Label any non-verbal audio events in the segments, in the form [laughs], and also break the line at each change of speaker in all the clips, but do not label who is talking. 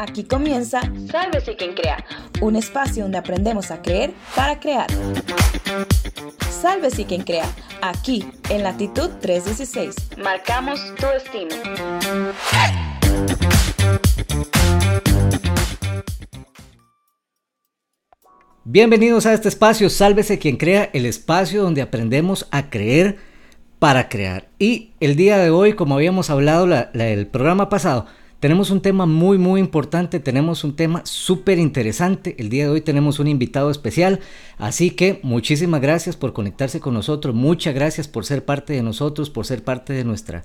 Aquí comienza Sálvese quien crea, un espacio donde aprendemos a creer para crear. Sálvese quien crea, aquí en latitud 316. Marcamos tu destino.
Bienvenidos a este espacio, Sálvese quien crea, el espacio donde aprendemos a creer para crear. Y el día de hoy, como habíamos hablado el programa pasado, tenemos un tema muy, muy importante, tenemos un tema súper interesante. El día de hoy tenemos un invitado especial, así que muchísimas gracias por conectarse con nosotros, muchas gracias por ser parte de nosotros, por ser parte de nuestra,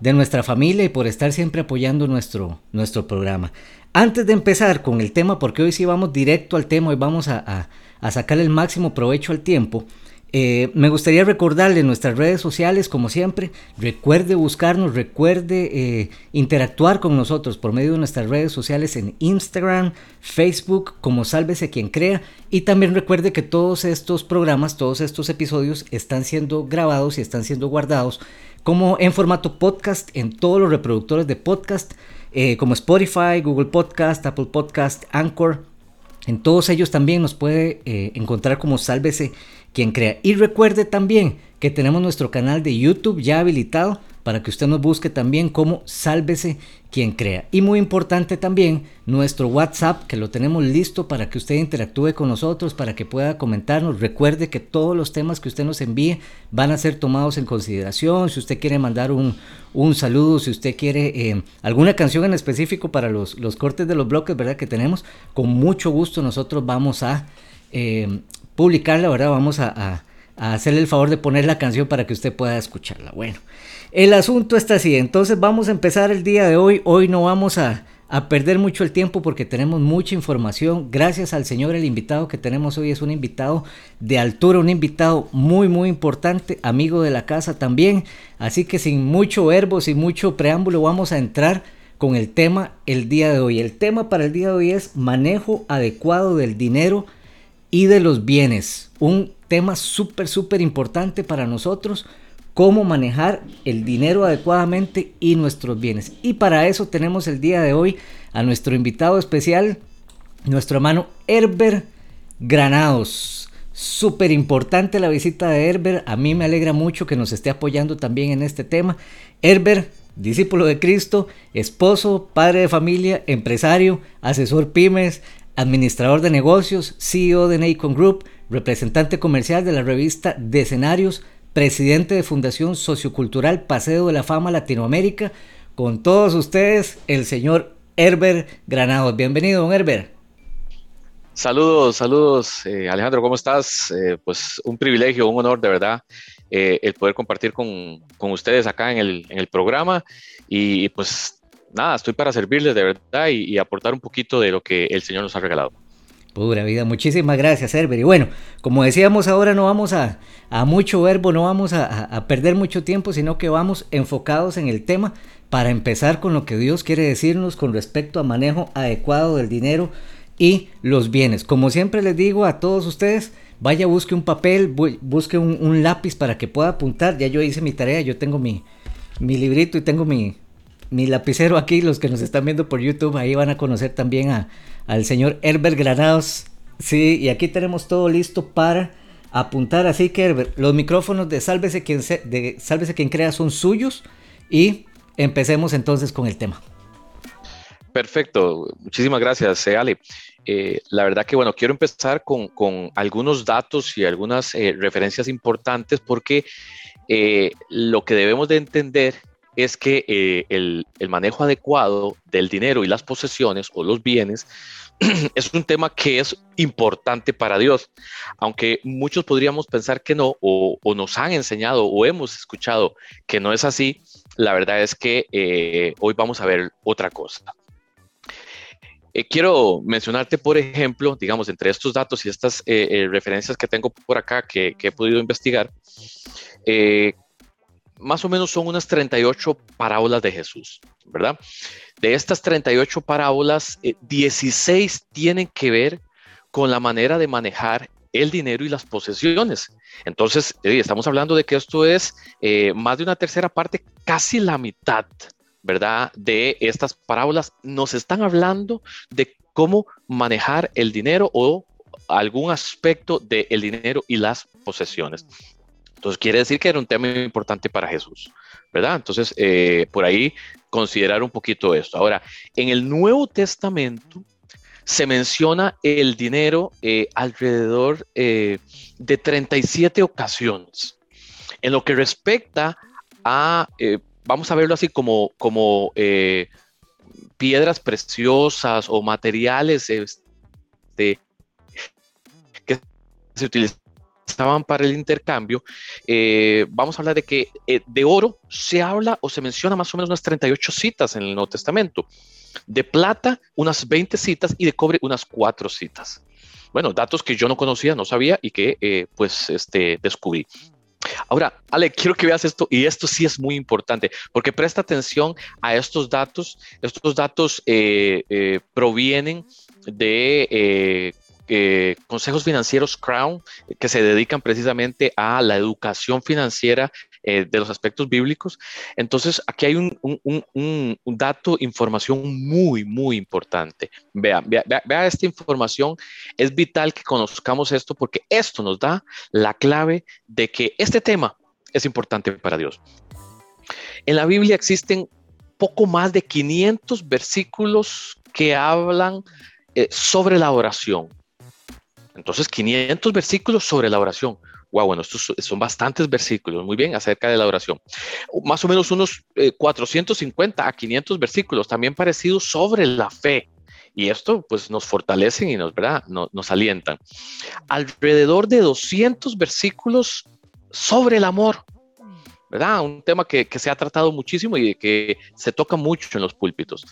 de nuestra familia y por estar siempre apoyando nuestro, nuestro programa. Antes de empezar con el tema, porque hoy sí vamos directo al tema y vamos a, a sacar el máximo provecho al tiempo, eh, me gustaría recordarle nuestras redes sociales, como siempre. Recuerde buscarnos, recuerde eh, interactuar con nosotros por medio de nuestras redes sociales en Instagram, Facebook, como Sálvese quien crea. Y también recuerde que todos estos programas, todos estos episodios están siendo grabados y están siendo guardados como en formato podcast en todos los reproductores de podcast, eh, como Spotify, Google Podcast, Apple Podcast, Anchor. En todos ellos también nos puede encontrar como Sálvese quien crea. Y recuerde también que tenemos nuestro canal de YouTube ya habilitado para que usted nos busque también como Sálvese quien crea. Y muy importante también nuestro WhatsApp que lo tenemos listo para que usted interactúe con nosotros, para que pueda comentarnos. Recuerde que todos los temas que usted nos envíe van a ser tomados en consideración. Si usted quiere mandar un, un saludo, si usted quiere eh, alguna canción en específico para los, los cortes de los bloques, ¿verdad? Que tenemos, con mucho gusto nosotros vamos a... Eh, publicarla, ¿verdad? Vamos a, hacerle el favor de poner la canción para que usted pueda escucharla. Bueno, el asunto está así. Entonces vamos a empezar el día de hoy. Hoy no vamos a, a perder mucho el tiempo porque tenemos mucha información. Gracias al Señor, el invitado que tenemos hoy es un invitado de altura, un invitado muy, muy importante, amigo de la casa también. Así que sin mucho verbo, sin mucho preámbulo, vamos a entrar con el tema el día de hoy. El tema para el día de hoy es manejo adecuado del dinero y de los bienes. Un tema súper, súper importante para nosotros, cómo manejar el dinero adecuadamente y nuestros bienes. Y para eso tenemos el día de hoy a nuestro invitado especial, nuestro hermano Herbert Granados. Súper importante la visita de Herbert. A mí me alegra mucho que nos esté apoyando también en este tema. Herbert, discípulo de Cristo, esposo, padre de familia, empresario, asesor pymes, administrador de negocios, CEO de Nacon Group, representante comercial de la revista de escenarios, presidente de Fundación Sociocultural Paseo de la Fama Latinoamérica. Con todos ustedes, el señor Herbert Granados. Bienvenido, don Herbert.
Saludos, saludos, eh, Alejandro, ¿cómo estás? Eh, pues un privilegio, un honor de verdad eh, el poder compartir con, con, ustedes acá en el, en el programa y pues nada, estoy para servirles de verdad y, aportar un poquito de lo que el Señor nos ha regalado.
Pura vida, muchísimas gracias, Herbert. Y bueno, como decíamos ahora, no vamos a, mucho verbo, no vamos a, perder mucho tiempo, sino que vamos enfocados en el tema para empezar con lo que Dios quiere decirnos con respecto a manejo adecuado del dinero y los bienes. Como siempre les digo a todos ustedes, vaya, busque un papel, busque un, lápiz para que pueda apuntar. Ya yo hice mi tarea, yo tengo mi, mi librito y tengo mi, mi lapicero aquí, los que nos están viendo por YouTube, ahí van a conocer también a, al señor Herbert Granados. Sí, y aquí tenemos todo listo para apuntar. Así que Herbert, los micrófonos de Sálvese quien, de Sálvese quien crea son suyos y empecemos entonces con el tema.
Perfecto, muchísimas gracias, eh, Ale. Eh, la verdad que, bueno, quiero empezar con, con algunos datos y algunas eh, referencias importantes porque lo que debemos de entender es que eh, el, manejo adecuado del dinero y las posesiones o los bienes [clears throat] es un tema que es importante para Dios, aunque muchos podríamos pensar que no, o, nos han enseñado o hemos escuchado que no es así, la verdad es que eh, hoy vamos a ver otra cosa. Eh, quiero mencionarte, por ejemplo, digamos, entre estos datos y estas referencias que tengo por acá que, que he podido investigar, más o menos son unas 38 parábolas de Jesús, ¿verdad? De estas 38 parábolas, 16 eh, tienen que ver con la manera de manejar el dinero y las posesiones. Entonces, estamos hablando de que esto es eh, más de una tercera parte, casi la mitad ¿verdad? De estas parábolas nos están hablando de cómo manejar el dinero o algún aspecto del dinero y las posesiones. Entonces quiere decir que era un tema importante para Jesús, ¿verdad? Entonces, eh, por ahí considerar un poquito esto. Ahora, en el Nuevo Testamento se menciona el dinero eh, alrededor eh, de 37 ocasiones. En lo que respecta a, vamos a verlo así como, como piedras preciosas o materiales este, que se utilizan estaban para el intercambio, eh, vamos a hablar de que eh, de oro se habla o se menciona más o menos unas 38 citas en el Nuevo Testamento, de plata unas 20 citas y de cobre unas 4 citas. Bueno, datos que yo no conocía, no sabía y que eh, pues este, descubrí. Ahora, Ale, quiero que veas esto, y esto sí es muy importante, porque presta atención a estos datos. Estos datos provienen de consejos financieros Crown que se dedican precisamente a la educación financiera eh, de los aspectos bíblicos. Entonces, aquí hay un, dato, información muy, muy importante. Vea, vea, vea, esta información. Es vital que conozcamos esto porque esto nos da la clave de que este tema es importante para Dios. En la Biblia existen poco más de 500 versículos que hablan eh, sobre la oración. Entonces, 500 versículos sobre la oración. Wow, bueno, estos son bastantes versículos, muy bien, acerca de la oración. Más o menos unos 450 eh, a 500 versículos, también parecidos sobre la fe. Y esto pues nos fortalecen y nos, ¿verdad? nos, nos alientan. Alrededor de 200 versículos sobre el amor. ¿Verdad? Un tema que, se ha tratado muchísimo y que se toca mucho en los púlpitos.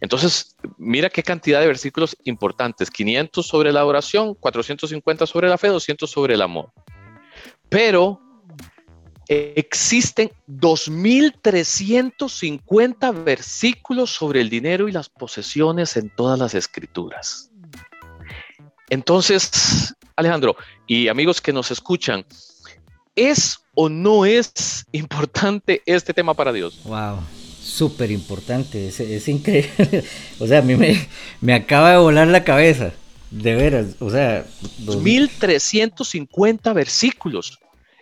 Entonces, mira qué cantidad de versículos importantes. 500 sobre la oración, 450 sobre la fe, 200 sobre el amor. Pero existen 2.350 versículos sobre el dinero y las posesiones en todas las escrituras. Entonces, Alejandro y amigos que nos escuchan, ¿Es o no es importante este tema para Dios?
Wow, súper importante, es, increíble. [laughs] o sea, a mí me, acaba de volar la cabeza, de veras, o sea...
1350 versículos.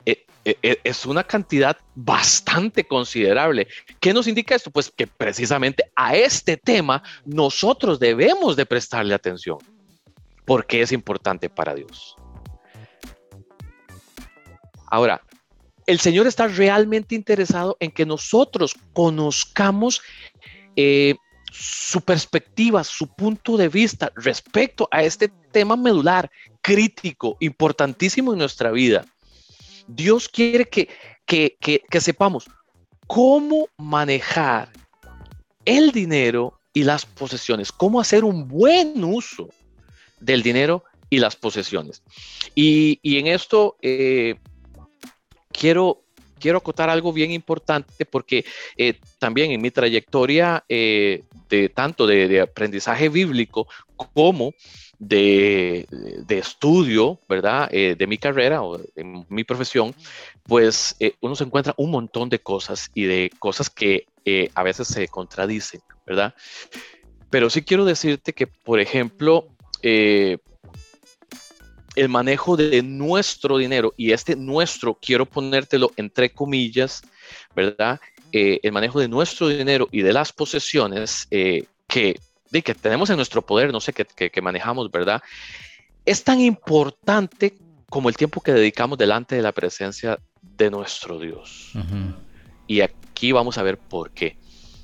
Eh, eh, eh, es una cantidad bastante considerable. ¿Qué nos indica esto? Pues que precisamente a este tema nosotros debemos de prestarle atención, porque es importante para Dios. Ahora, el Señor está realmente interesado en que nosotros conozcamos eh, su perspectiva, su punto de vista respecto a este tema medular, crítico, importantísimo en nuestra vida. Dios quiere que, que sepamos cómo manejar el dinero y las posesiones, cómo hacer un buen uso del dinero y las posesiones. Y, en esto eh, quiero, quiero acotar algo bien importante porque eh, también en mi trayectoria eh, de tanto de, aprendizaje bíblico como de, estudio, ¿verdad? Eh, de mi carrera o en mi profesión, pues uno se encuentra un montón de cosas y de cosas que a veces se contradicen, ¿verdad? Pero sí quiero decirte que, por ejemplo, el manejo de nuestro dinero, y este nuestro quiero ponértelo entre comillas, ¿verdad? Eh, el manejo de nuestro dinero y de las posesiones eh, que, de, que tenemos en nuestro poder, no sé, que, que, manejamos, ¿verdad? Es tan importante como el tiempo que dedicamos delante de la presencia de nuestro Dios. Y aquí vamos a ver por qué.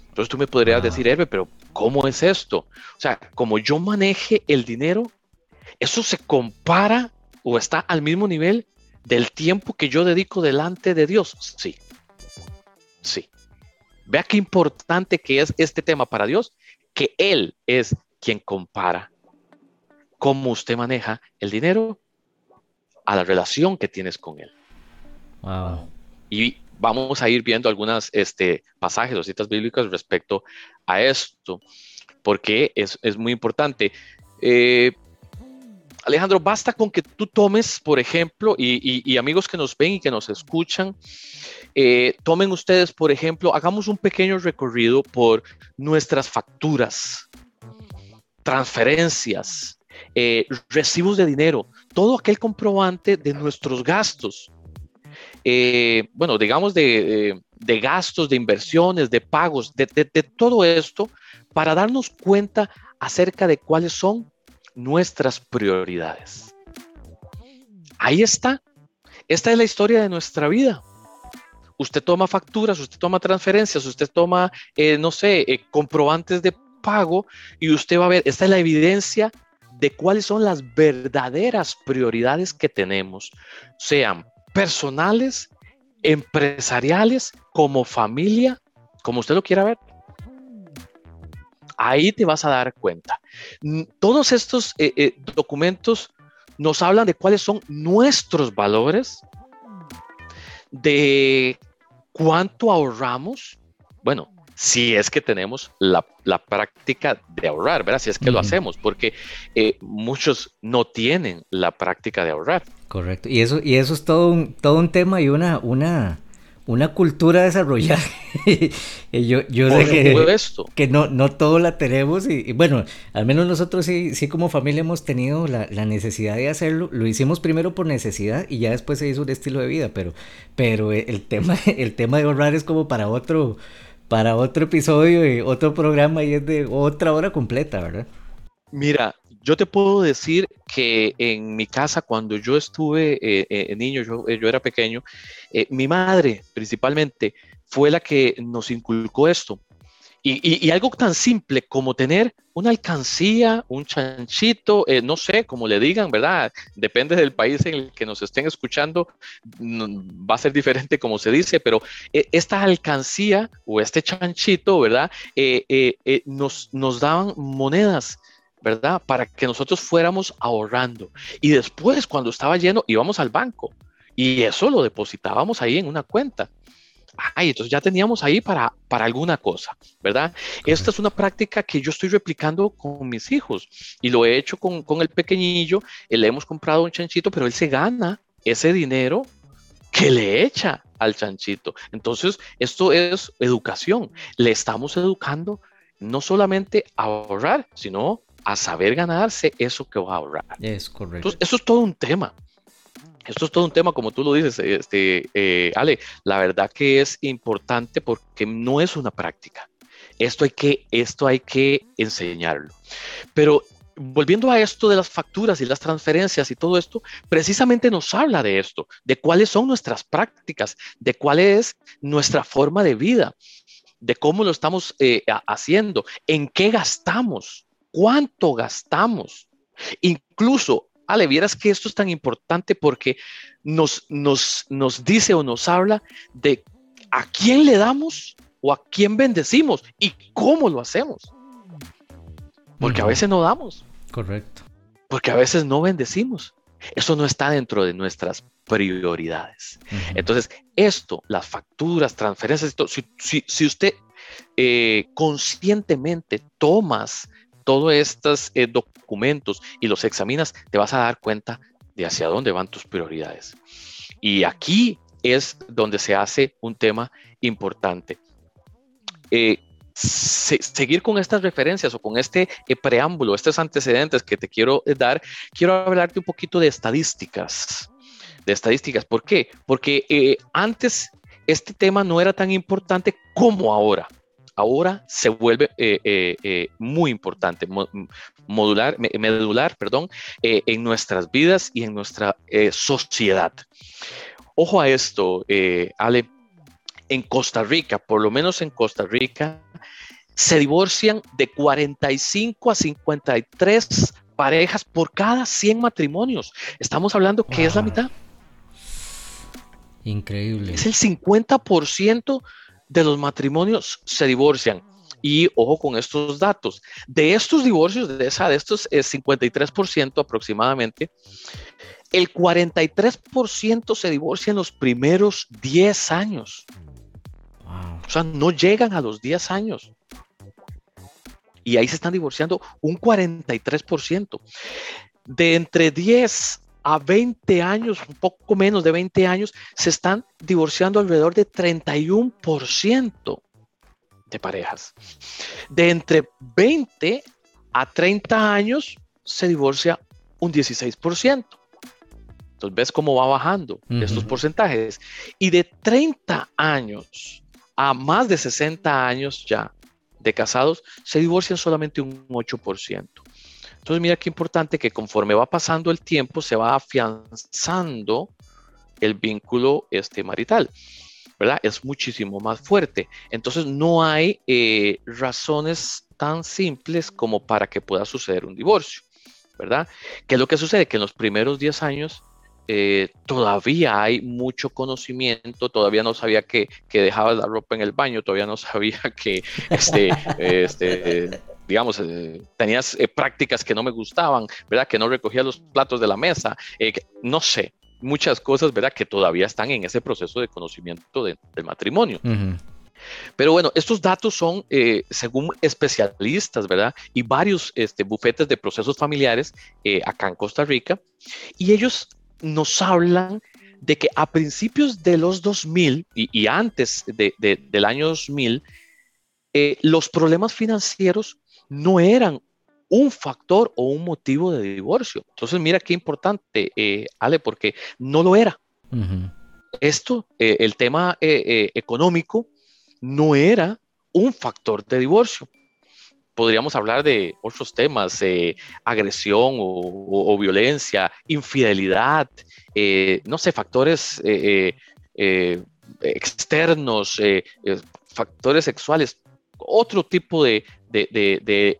Entonces tú me podrías ah. decir, Herbe, pero ¿cómo es esto? O sea, como yo maneje el dinero, ¿Eso se compara o está al mismo nivel del tiempo que yo dedico delante de Dios? Sí. Sí. Vea qué importante que es este tema para Dios, que Él es quien compara cómo usted maneja el dinero a la relación que tienes con Él. Wow. Y vamos a ir viendo algunas este, pasajes o citas bíblicas respecto a esto, porque es, es muy importante. Eh, Alejandro, basta con que tú tomes, por ejemplo, y, amigos que nos ven y que nos escuchan, eh, tomen ustedes, por ejemplo, hagamos un pequeño recorrido por nuestras facturas, transferencias, eh, recibos de dinero, todo aquel comprobante de nuestros gastos. Eh, bueno, digamos de, gastos, de inversiones, de pagos, de todo esto, para darnos cuenta acerca de cuáles son nuestras prioridades. Ahí está. Esta es la historia de nuestra vida. Usted toma facturas, usted toma transferencias, usted toma, eh, no sé, eh, comprobantes de pago y usted va a ver, esta es la evidencia de cuáles son las verdaderas prioridades que tenemos, sean personales, empresariales, como familia, como usted lo quiera ver. Ahí te vas a dar cuenta. Todos estos eh, eh, documentos nos hablan de cuáles son nuestros valores, de cuánto ahorramos. Bueno, si es que tenemos la, práctica de ahorrar, ¿verdad? Si es que lo hacemos, porque eh, muchos no tienen la práctica de ahorrar.
Correcto. Y eso, y eso es todo un, todo un tema y una, una, una cultura desarrollada. [laughs] yo yo sé que, que no, no todo la tenemos y, bueno, al menos nosotros sí, sí como familia hemos tenido la, necesidad de hacerlo. Lo hicimos primero por necesidad y ya después se hizo un estilo de vida, pero, pero el, tema, [laughs] el tema de ahorrar es como para otro, para otro episodio y otro programa y es de otra hora completa, ¿verdad?
Mira, yo te puedo decir que en mi casa, cuando yo estuve eh, eh, niño, yo, eh, yo, era pequeño, mi madre principalmente fue la que nos inculcó esto. Y, algo tan simple como tener una alcancía, un chanchito, no sé, como le digan, ¿verdad? Depende del país en el que nos estén escuchando, va a ser diferente como se dice, pero esta alcancía o este chanchito, ¿verdad? nos, nos daban monedas ¿verdad? Para que nosotros fuéramos ahorrando. Y después, cuando estaba lleno, íbamos al banco y eso lo depositábamos ahí en una cuenta. Ay, entonces ya teníamos ahí para, para alguna cosa, ¿verdad? Esta es una práctica que yo estoy replicando con mis hijos y lo he hecho con, con el pequeñillo. Le hemos comprado un chanchito, pero él se gana ese dinero que le echa al chanchito. Entonces, esto es educación. Le estamos educando no solamente a ahorrar, sino a saber ganarse eso que va a ahorrar.
Es correcto.
Entonces, eso es todo un tema. Esto es todo un tema, como tú lo dices, este, eh, Ale. La verdad que es importante porque no es una práctica. Esto hay que, esto hay que enseñarlo. Pero volviendo a esto de las facturas y las transferencias y todo esto, precisamente nos habla de esto, de cuáles son nuestras prácticas, de cuál es nuestra forma de vida, de cómo lo estamos eh, haciendo, en qué gastamos cuánto gastamos. Incluso, Ale, vieras que esto es tan importante porque nos, nos, nos dice o nos habla de a quién le damos o a quién bendecimos y cómo lo hacemos. Porque a veces no damos.
Correcto.
Porque a veces no bendecimos. Eso no está dentro de nuestras prioridades. Entonces, esto, las facturas, transferencias, si, si, usted eh, conscientemente tomas todos estos eh, documentos y los examinas, te vas a dar cuenta de hacia dónde van tus prioridades. Y aquí es donde se hace un tema importante. Eh, seguir con estas referencias o con este eh, preámbulo, estos antecedentes que te quiero dar, quiero hablarte un poquito de estadísticas. De estadísticas, ¿por qué? Porque antes este tema no era tan importante como ahora ahora se vuelve eh, eh, eh, muy importante, modular, medular, perdón, en nuestras vidas y en nuestra sociedad. Ojo a esto, Ale, en Costa Rica, por lo menos en Costa Rica, se divorcian de 45 a 53 parejas por cada 100 matrimonios. Estamos hablando que es la mitad.
Increíble.
Es el 50% de los matrimonios se divorcian. Y ojo con estos datos. De estos divorcios, de, esa, de estos 53% eh, aproximadamente, el 43% se divorcia en los primeros 10 años. O sea, no llegan a los 10 años. Y ahí se están divorciando un 43%. de entre 10 a 20 años, un poco menos de 20 años, se están divorciando alrededor de 31% de parejas. De entre 20 a 30 años se divorcia un 16%. Entonces ves cómo va bajando estos porcentajes. Y de 30 años a más de 60 años ya de casados, se divorcian solamente un 8%. Entonces mira qué importante que conforme va pasando el tiempo se va afianzando el vínculo este, marital. ¿verdad? Es muchísimo más fuerte. Entonces no hay eh, razones tan simples como para que pueda suceder un divorcio, ¿verdad? ¿Qué es lo que sucede? Que en los primeros 10 años eh, todavía hay mucho conocimiento, todavía no sabía que, que dejabas la ropa en el baño, todavía no sabía [laughs] que, este, este digamos, eh, tenías eh, prácticas que no me gustaban, ¿verdad? Que no recogía los platos de la mesa, no sé, muchas cosas, ¿verdad? Que todavía están en ese proceso de conocimiento del matrimonio. Pero bueno, estos datos son según especialistas, ¿verdad? Y varios este, bufetes de procesos familiares acá en Costa Rica. Y ellos nos hablan de que a principios de los 2000 y, antes del año 2000, eh, los problemas financieros no eran un factor o un motivo de divorcio. Entonces, mira qué importante, eh, Ale, porque no lo era. Esto, eh, el tema económico, no era un factor de divorcio podríamos hablar de otros temas, eh, agresión o, violencia, infidelidad, eh, no sé, factores eh, externos, factores sexuales, otro tipo de,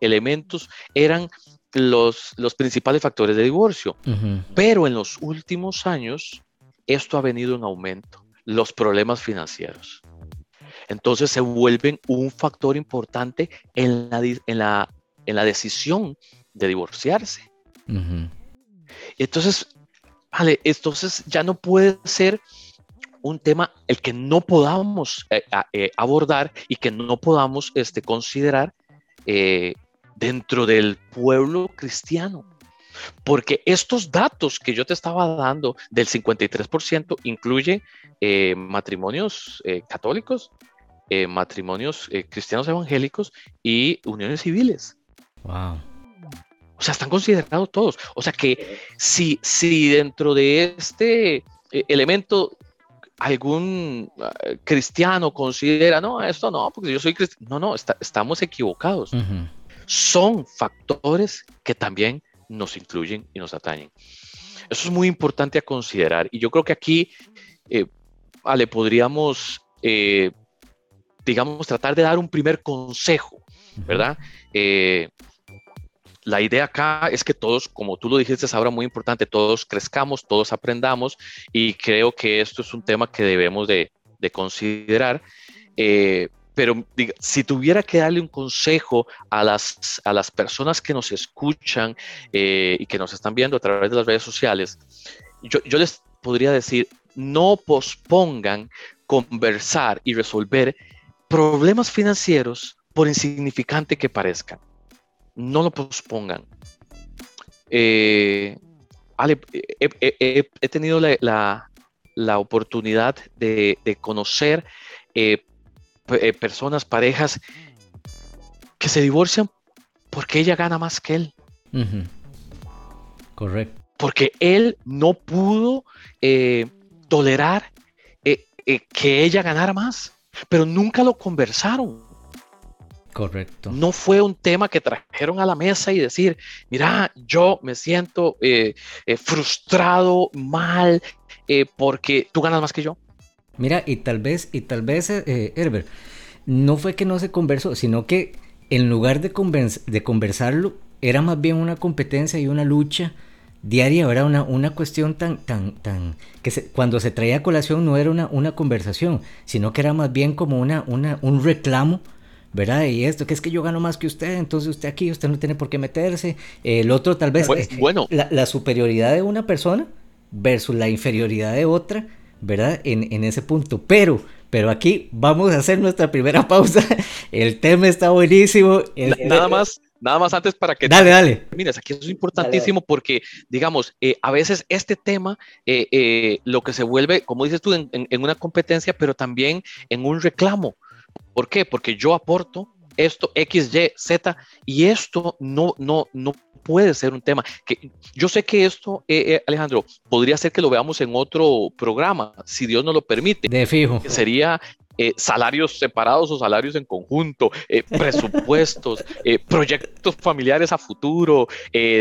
elementos eran los, los, principales factores de divorcio. Pero en los últimos años, esto ha venido en aumento, los problemas financieros entonces se vuelven un factor importante en la, en la, en la decisión de divorciarse. Entonces, vale, entonces ya no puede ser un tema el que no podamos eh, eh, abordar y que no podamos este, considerar eh, dentro del pueblo cristiano. Porque estos datos que yo te estaba dando del 53% incluye matrimonios católicos, matrimonios cristianos evangélicos y uniones civiles. Wow. O sea, están considerados todos. O sea que si, si dentro de este elemento algún cristiano considera, no, esto no, porque yo soy cristiano. No, no, estamos equivocados. Son factores que también nos incluyen y nos atañen. Eso es muy importante a considerar. Y yo creo que aquí, vale, podríamos digamos, tratar de dar un primer consejo, ¿verdad? Eh, la idea acá es que todos, como tú lo dijiste ahora muy importante, todos crezcamos, todos aprendamos y creo que esto es un tema que debemos de, considerar. Eh, pero si tuviera que darle un consejo a las, a las personas que nos escuchan eh, y que nos están viendo a través de las redes sociales, yo les podría decir, no pospongan conversar y resolver problemas financieros, por insignificante que parezcan, no lo pospongan. Eh, he, tenido la, oportunidad de, conocer eh, eh, personas, parejas que se divorcian porque ella gana más que él.
Correcto.
Porque él no pudo tolerar que ella ganara más pero nunca lo conversaron.
Correcto.
No fue un tema que trajeron a la mesa y decir, mira, yo me siento eh, eh, frustrado, mal, eh, porque tú ganas más que yo.
Mira, y tal vez, y tal vez, Herbert, no fue que no se conversó, sino que en lugar de, de conversarlo, era más bien una competencia y una lucha diaria, era una, una cuestión tan, tan, tan, que cuando se traía a colación no era una, una conversación, sino que era más bien como una, una, un reclamo, ¿verdad? Y esto, que es que yo gano más que usted, entonces usted aquí, usted no tiene por qué meterse. El otro tal vez,
pues, bueno,
la, la, superioridad de una persona versus la inferioridad de otra, ¿verdad? En, en ese punto, pero... Pero aquí vamos a hacer nuestra primera pausa. [laughs] El tema está buenísimo.
Nada más, nada más antes para que...
Dale, dale.
Mira, aquí es importantísimo porque, digamos, eh, a veces este tema eh, eh, lo que se vuelve, como dices tú, en, en, una competencia, pero también en un reclamo. ¿Por qué? Porque yo aporto esto X, Y, Z y esto no, no, no puede ser un tema. Que yo sé que esto, Alejandro, podría ser que lo veamos en otro programa, si Dios nos lo permite.
De fijo.
sería eh, salarios separados o salarios en conjunto, eh, presupuestos, [laughs] eh, proyectos familiares a futuro,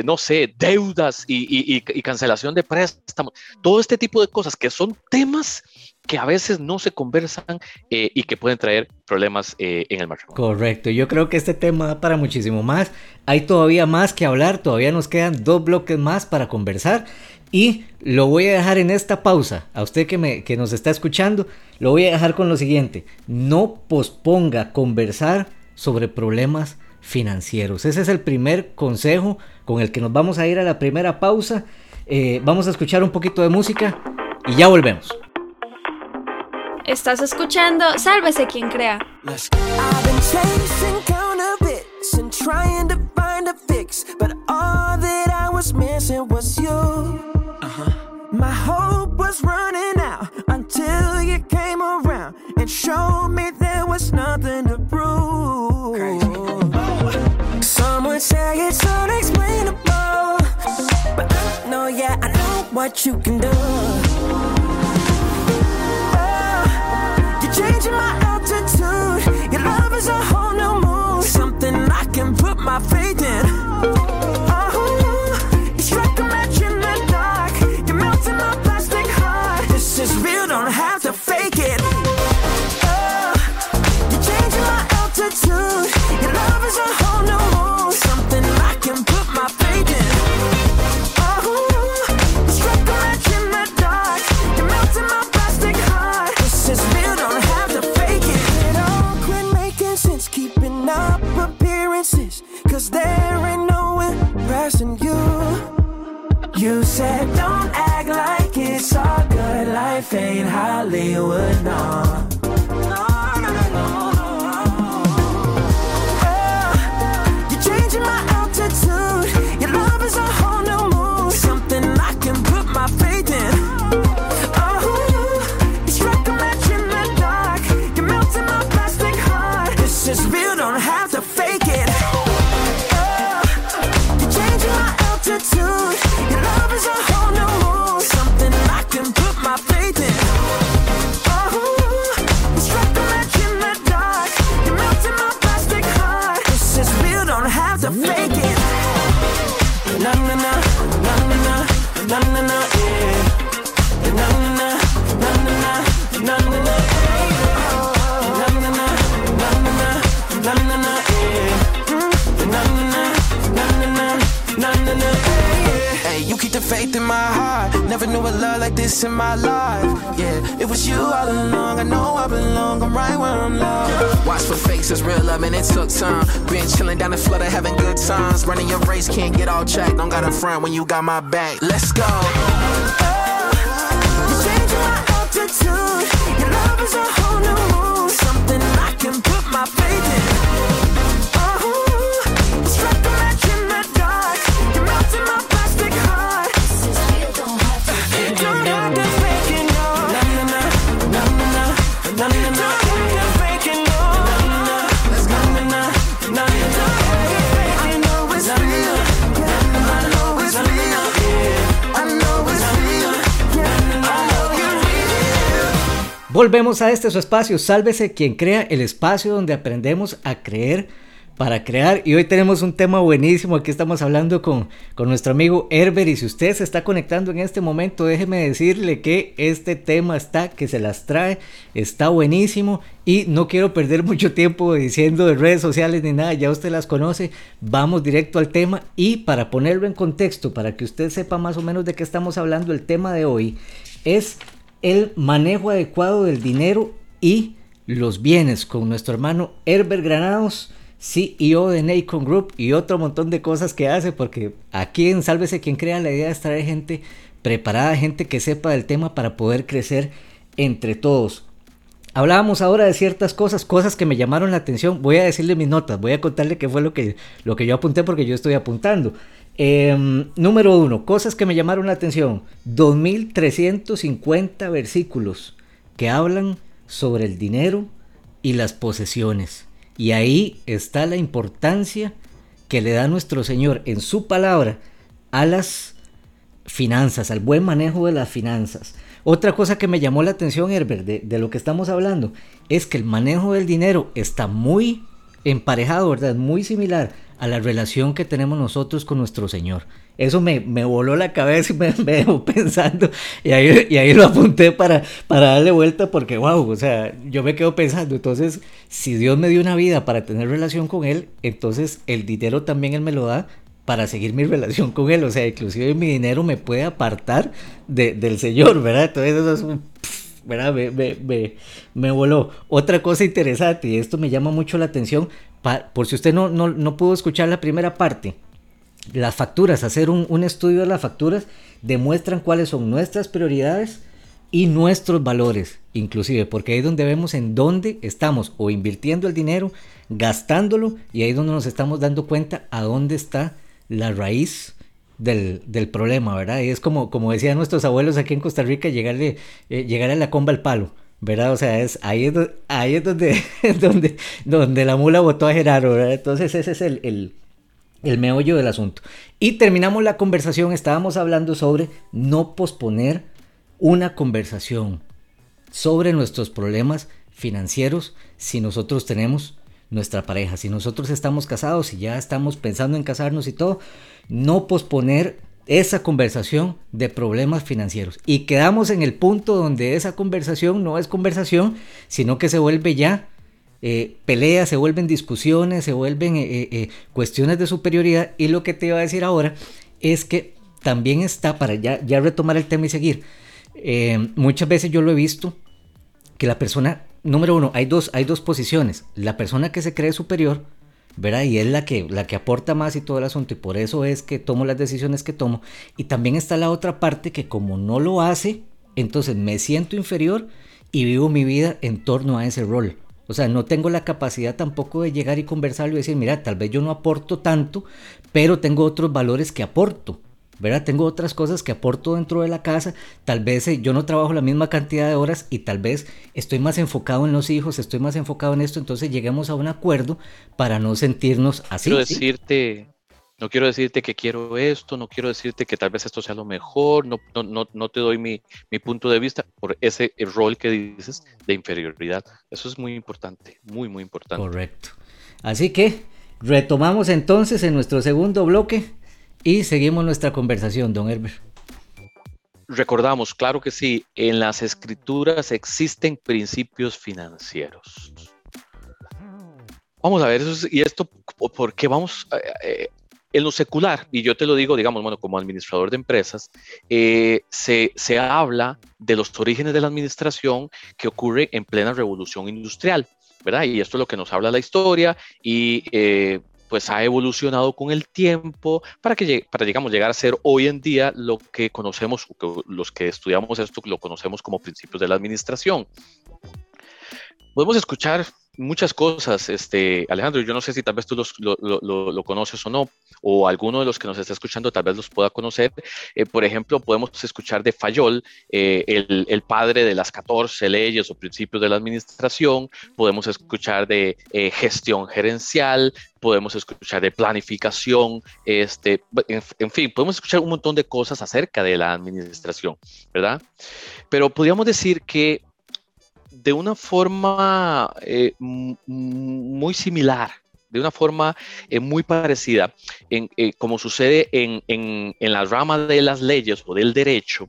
no sé, deudas y, cancelación de préstamos, todo este tipo de cosas que son temas que a veces no se conversan y que pueden traer problemas en el matrimonio.
Correcto, yo creo que este tema da para muchísimo más. Hay todavía más que hablar, todavía nos quedan dos bloques más para conversar. Y lo voy a dejar en esta pausa. A usted que, me, que nos está escuchando, lo voy a dejar con lo siguiente. No posponga conversar sobre problemas financieros. Ese es el primer consejo con el que nos vamos a ir a la primera pausa. Eh, vamos a escuchar un poquito de música y ya volvemos.
Estás escuchando Sálvese quien crea. My hope was running out until you came around and showed me there was nothing to prove. Say it's unexplainable, but I know, yeah, I know what you can do. Love is a whole new moon, something I can put my faith in. Front when you got my back. Let's go.
Volvemos a este su espacio, sálvese quien crea el espacio donde aprendemos a creer para crear. Y hoy tenemos un tema buenísimo. Aquí estamos hablando con, con nuestro amigo Herbert. Y si usted se está conectando en este momento, déjeme decirle que este tema está, que se las trae, está buenísimo. Y no quiero perder mucho tiempo diciendo de redes sociales ni nada, ya usted las conoce. Vamos directo al tema. Y para ponerlo en contexto, para que usted sepa más o menos de qué estamos hablando, el tema de hoy es el manejo adecuado del dinero y los bienes con nuestro hermano Herbert Granados, CEO de Nacon Group y otro montón de cosas que hace, porque aquí en Sálvese quien crea la idea es traer gente preparada, gente que sepa del tema para poder crecer entre todos. Hablábamos ahora de ciertas cosas, cosas que me llamaron la atención. Voy a decirle mis notas, voy a contarle qué fue lo que, lo que yo apunté porque yo estoy apuntando. Em, número uno, cosas que me llamaron la atención. 2.350 versículos que hablan sobre el dinero y las posesiones. Y ahí está la importancia que le da nuestro Señor en su palabra a las finanzas, al buen manejo de las finanzas. Otra cosa que me llamó la atención, Herbert, de, lo que estamos hablando, es que el manejo del dinero está muy emparejado, ¿verdad? Muy similar a la relación que tenemos nosotros con nuestro Señor. Eso me, voló la cabeza y me, dejó [laughs] pensando. Y ahí, y ahí, lo apunté para, para darle vuelta porque, wow, o sea, yo me quedo pensando. Entonces, si Dios me dio una vida para tener relación con Él, entonces el dinero también Él me lo da para seguir mi [laughs] relación con él. O sea, inclusive mi dinero me puede apartar del Señor, ¿verdad? Entonces eso es un... ¿verdad? Me, voló. Otra cosa interesante, y esto me llama mucho la atención, por si usted no, no, pudo escuchar la primera parte, las facturas, hacer un, un estudio de las facturas, demuestran cuáles son nuestras prioridades y nuestros valores, inclusive, porque ahí es donde vemos en dónde estamos o invirtiendo el dinero, gastándolo, y ahí es donde nos estamos dando cuenta a dónde está la raíz del, problema, ¿verdad? Y es como, como decían nuestros abuelos aquí en Costa Rica, llegarle, eh, llegar a la comba al palo, ¿verdad? O sea, es, ahí, es, ahí es donde, [laughs] donde, donde la mula votó a Gerardo, ¿verdad? Entonces ese es el, el, el meollo del asunto. Y terminamos la conversación, estábamos hablando sobre no posponer una conversación sobre nuestros problemas financieros si nosotros tenemos nuestra pareja. Si nosotros estamos casados y ya estamos pensando en casarnos y todo, no posponer esa conversación de problemas financieros. Y quedamos en el punto donde esa conversación no es conversación, sino que se vuelve ya eh, peleas, se vuelven discusiones, se vuelven eh, eh, cuestiones de superioridad. Y lo que te iba a decir ahora es que también está, para ya, ya retomar el tema y seguir, muchas veces yo lo he visto, que la persona número uno, hay dos, hay dos posiciones. La persona que se cree superior, ¿verdad? Y es la que, la que aporta más y todo el asunto, y por eso es que tomo las decisiones que tomo. Y también está la otra parte que como no lo hace, entonces me siento inferior y vivo mi vida en torno a ese rol. O sea, no tengo la capacidad tampoco de llegar y conversarlo y decir, mira, tal vez yo no aporto tanto, pero tengo otros valores que aporto. ¿Verdad? Tengo otras cosas que aporto dentro de la casa, tal vez eh, yo no trabajo la misma cantidad de horas y tal vez estoy más enfocado en los hijos, estoy más enfocado en esto, entonces lleguemos a un acuerdo para no sentirnos así.
Quiero decirte, no quiero decirte que quiero esto, no quiero decirte que tal vez esto sea lo mejor, no, no, no, te doy mi, mi, punto de vista por ese rol que dices de inferioridad. Eso es muy importante, muy, muy importante.
Correcto. Así que retomamos entonces en nuestro segundo bloque y seguimos nuestra conversación, don Herbert.
Recordamos, claro que sí, en las escrituras existen principios financieros. Vamos a ver, eso y esto, porque vamos, eh, eh, en lo secular, y yo te lo digo, digamos, bueno, como administrador de empresas, eh, se, se habla de los orígenes de la administración que ocurre en plena revolución industrial. ¿verdad? Y esto es lo que nos habla la historia y pues ha evolucionado con el tiempo para que para digamos llegar a ser hoy en día lo que conocemos los que estudiamos esto lo conocemos como principios de la administración. Podemos escuchar muchas cosas, este, Alejandro, yo no sé si tal vez tú lo, conoces o no, o alguno de los que nos está escuchando tal vez los pueda conocer. Eh, por ejemplo, podemos escuchar de Fayol, eh, el, padre de las 14 leyes o principios de la administración, podemos escuchar de eh, gestión gerencial, podemos escuchar de planificación, este, en, fin, podemos escuchar un montón de cosas acerca de la administración, ¿verdad? Pero podríamos decir que de una forma eh, muy similar, de una forma eh, muy parecida, eh, como sucede en, en, la rama de las leyes o del derecho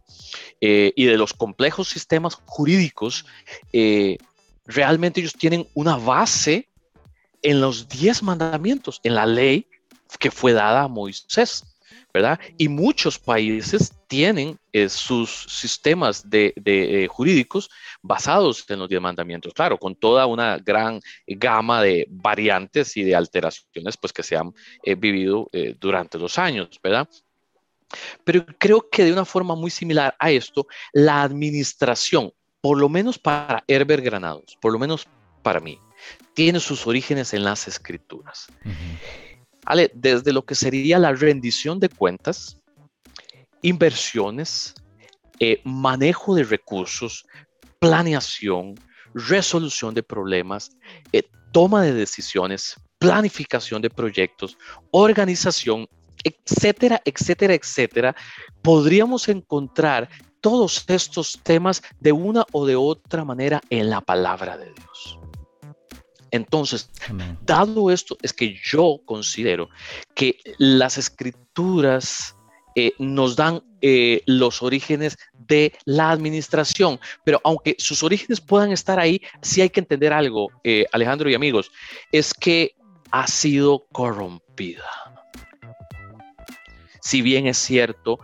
y de los complejos sistemas jurídicos, realmente ellos tienen una base en los diez mandamientos, en la ley que fue dada a Moisés. ¿Verdad? Y muchos países tienen eh, sus sistemas de, eh, jurídicos basados en los diez mandamientos, claro, con toda una gran gama de variantes y de alteraciones pues, que se han eh, vivido durante los años, ¿verdad? Pero creo que de una forma muy similar a esto, la administración por lo menos para Herbert Granados, por lo menos para mí, tiene sus orígenes en las escrituras. Desde lo que sería la rendición de cuentas, inversiones, eh, manejo de recursos, planeación, resolución de problemas, eh, toma de decisiones, planificación de proyectos, organización, etcétera, etcétera, etcétera, podríamos encontrar todos estos temas de una o de otra manera en la palabra de Dios. Entonces, dado esto, es que yo considero que las escrituras eh, nos dan eh, los orígenes de la administración, pero aunque sus orígenes puedan estar ahí, sí hay que entender algo, eh, Alejandro y amigos, es que ha sido corrompida. Si bien es cierto,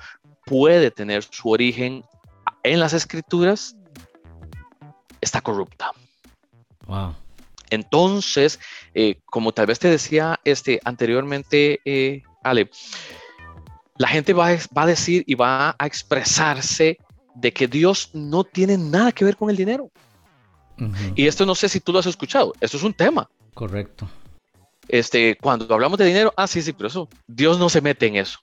puede tener su origen en las escrituras, está corrupta. Entonces, como tal vez te decía este, anteriormente, Ale, la gente va, a decir y va a expresarse de que Dios no tiene nada que ver con el dinero. Y esto no sé si tú lo has escuchado, esto es un tema.
Correcto.
Este, cuando hablamos de dinero, ah, sí, sí, pero eso, Dios no se mete en eso.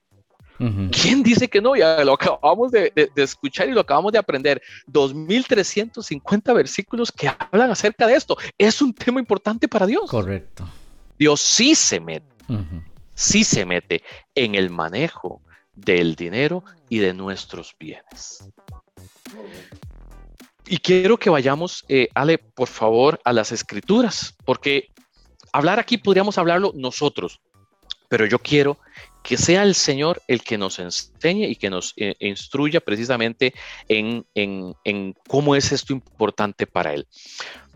¿Quién dice que no? Ya lo acabamos de, escuchar y lo acabamos de aprender. 2.350 versículos que hablan acerca de esto. Es un tema importante para Dios.
Correcto.
Dios sí se mete sí se mete en el manejo del dinero y de nuestros bienes. Y quiero que vayamos, eh, Ale, por favor, a las escrituras, porque hablar aquí podríamos hablarlo nosotros, pero yo quiero que sea el Señor el que nos enseñe y que nos eh, instruya precisamente en, cómo es esto importante para Él.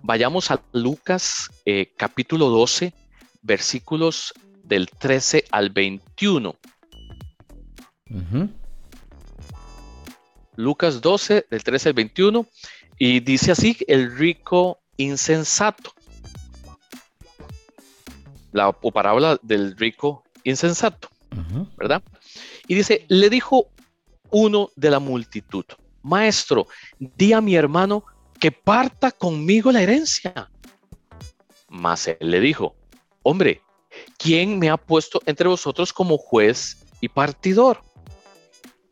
Vayamos a Lucas eh, capítulo 12, versículos del 13 al 21. Lucas 12, del 13 al 21, y dice así, el rico insensato. La parábola del rico insensato, ¿verdad? Y dice, le dijo uno de la multitud, maestro, di a mi hermano que parta conmigo la herencia. Mas él le dijo, hombre, ¿quién me ha puesto entre vosotros como juez y partidor?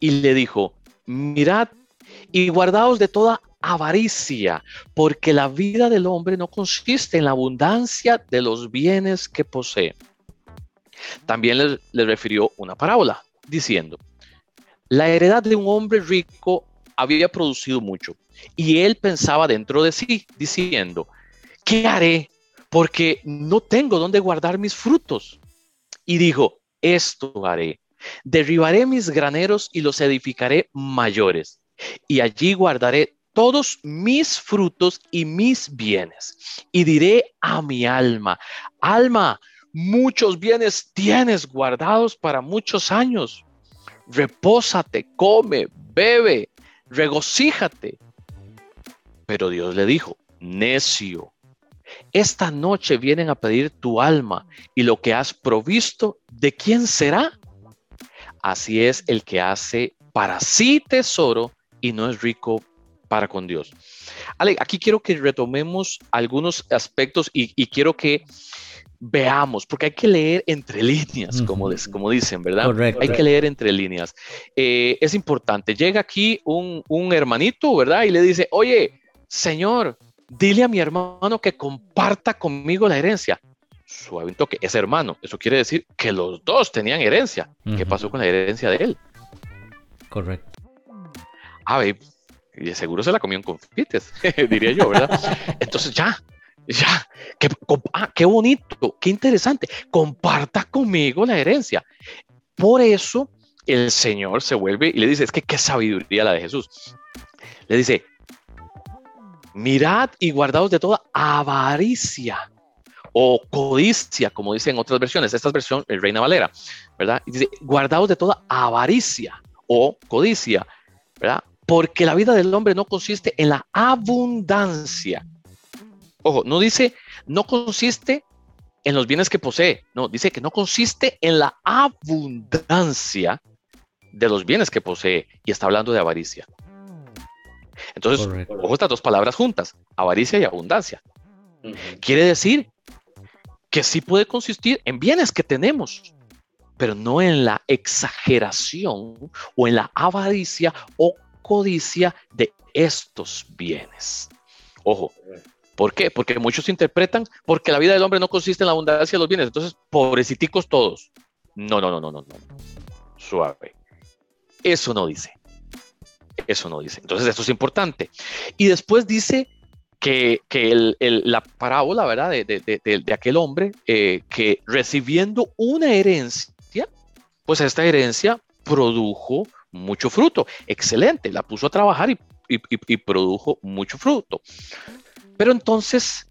Y le dijo, mirad y guardaos de toda avaricia, porque la vida del hombre no consiste en la abundancia de los bienes que posee. También le, le refirió una parábola, diciendo, la heredad de un hombre rico había producido mucho, y él pensaba dentro de sí, diciendo, ¿qué haré? porque no tengo dónde guardar mis frutos. Y dijo, esto haré, derribaré mis graneros y los edificaré mayores, y allí guardaré todos mis frutos y mis bienes. Y diré a mi alma, alma, muchos bienes tienes guardados para muchos años. Repósate, come, bebe, regocíjate. Pero Dios le dijo, necio, esta noche vienen a pedir tu alma y lo que has provisto, ¿de quién será? Así es el que hace para sí tesoro y no es rico para con Dios. Aquí quiero que retomemos algunos aspectos y, quiero que veamos, porque hay que leer entre líneas, como, como dicen, ¿verdad?
Correcto.
Hay que leer entre líneas. Eh, es importante. Llega aquí un, un hermanito, ¿verdad? Y le dice, oye, Señor, dile a mi hermano que comparta conmigo la herencia. Suave un toque, es hermano. Eso quiere decir que los dos tenían herencia. ¿Qué pasó con la herencia de él?
Correcto.
A ver, y seguro se la comió en confites, [laughs] diría yo, ¿verdad? [laughs] Entonces ya, [laughs] ya, qué, ah, qué bonito, qué interesante. Comparta conmigo la herencia. Por eso el Señor se vuelve y le dice, es que qué sabiduría la de Jesús. Le dice, mirad y guardaos de toda avaricia o codicia, como dicen otras versiones. Esta es versión el Reina Valera, ¿verdad? Dice, guardaos de toda avaricia o codicia, ¿verdad? Porque la vida del hombre no consiste en la abundancia. Ojo, no dice, no consiste en los bienes que posee, no, dice que no consiste en la abundancia de los bienes que posee y está hablando de avaricia. Entonces, ojo estas dos palabras juntas, avaricia y abundancia. Quiere decir que sí puede consistir en bienes que tenemos, pero no en la exageración o en la avaricia o codicia de estos bienes. Ojo, ¿por qué? Porque muchos interpretan porque la vida del hombre no consiste en la abundancia de los bienes, entonces pobreciticos todos. No, no, no, no, no, no. Suave. Eso no dice. Eso no dice. Entonces, esto es importante. Y después dice que, la parábola, ¿verdad? De, aquel hombre eh, que recibiendo una herencia, pues esta herencia produjo mucho fruto. Excelente, la puso a trabajar y, y produjo mucho fruto. Pero entonces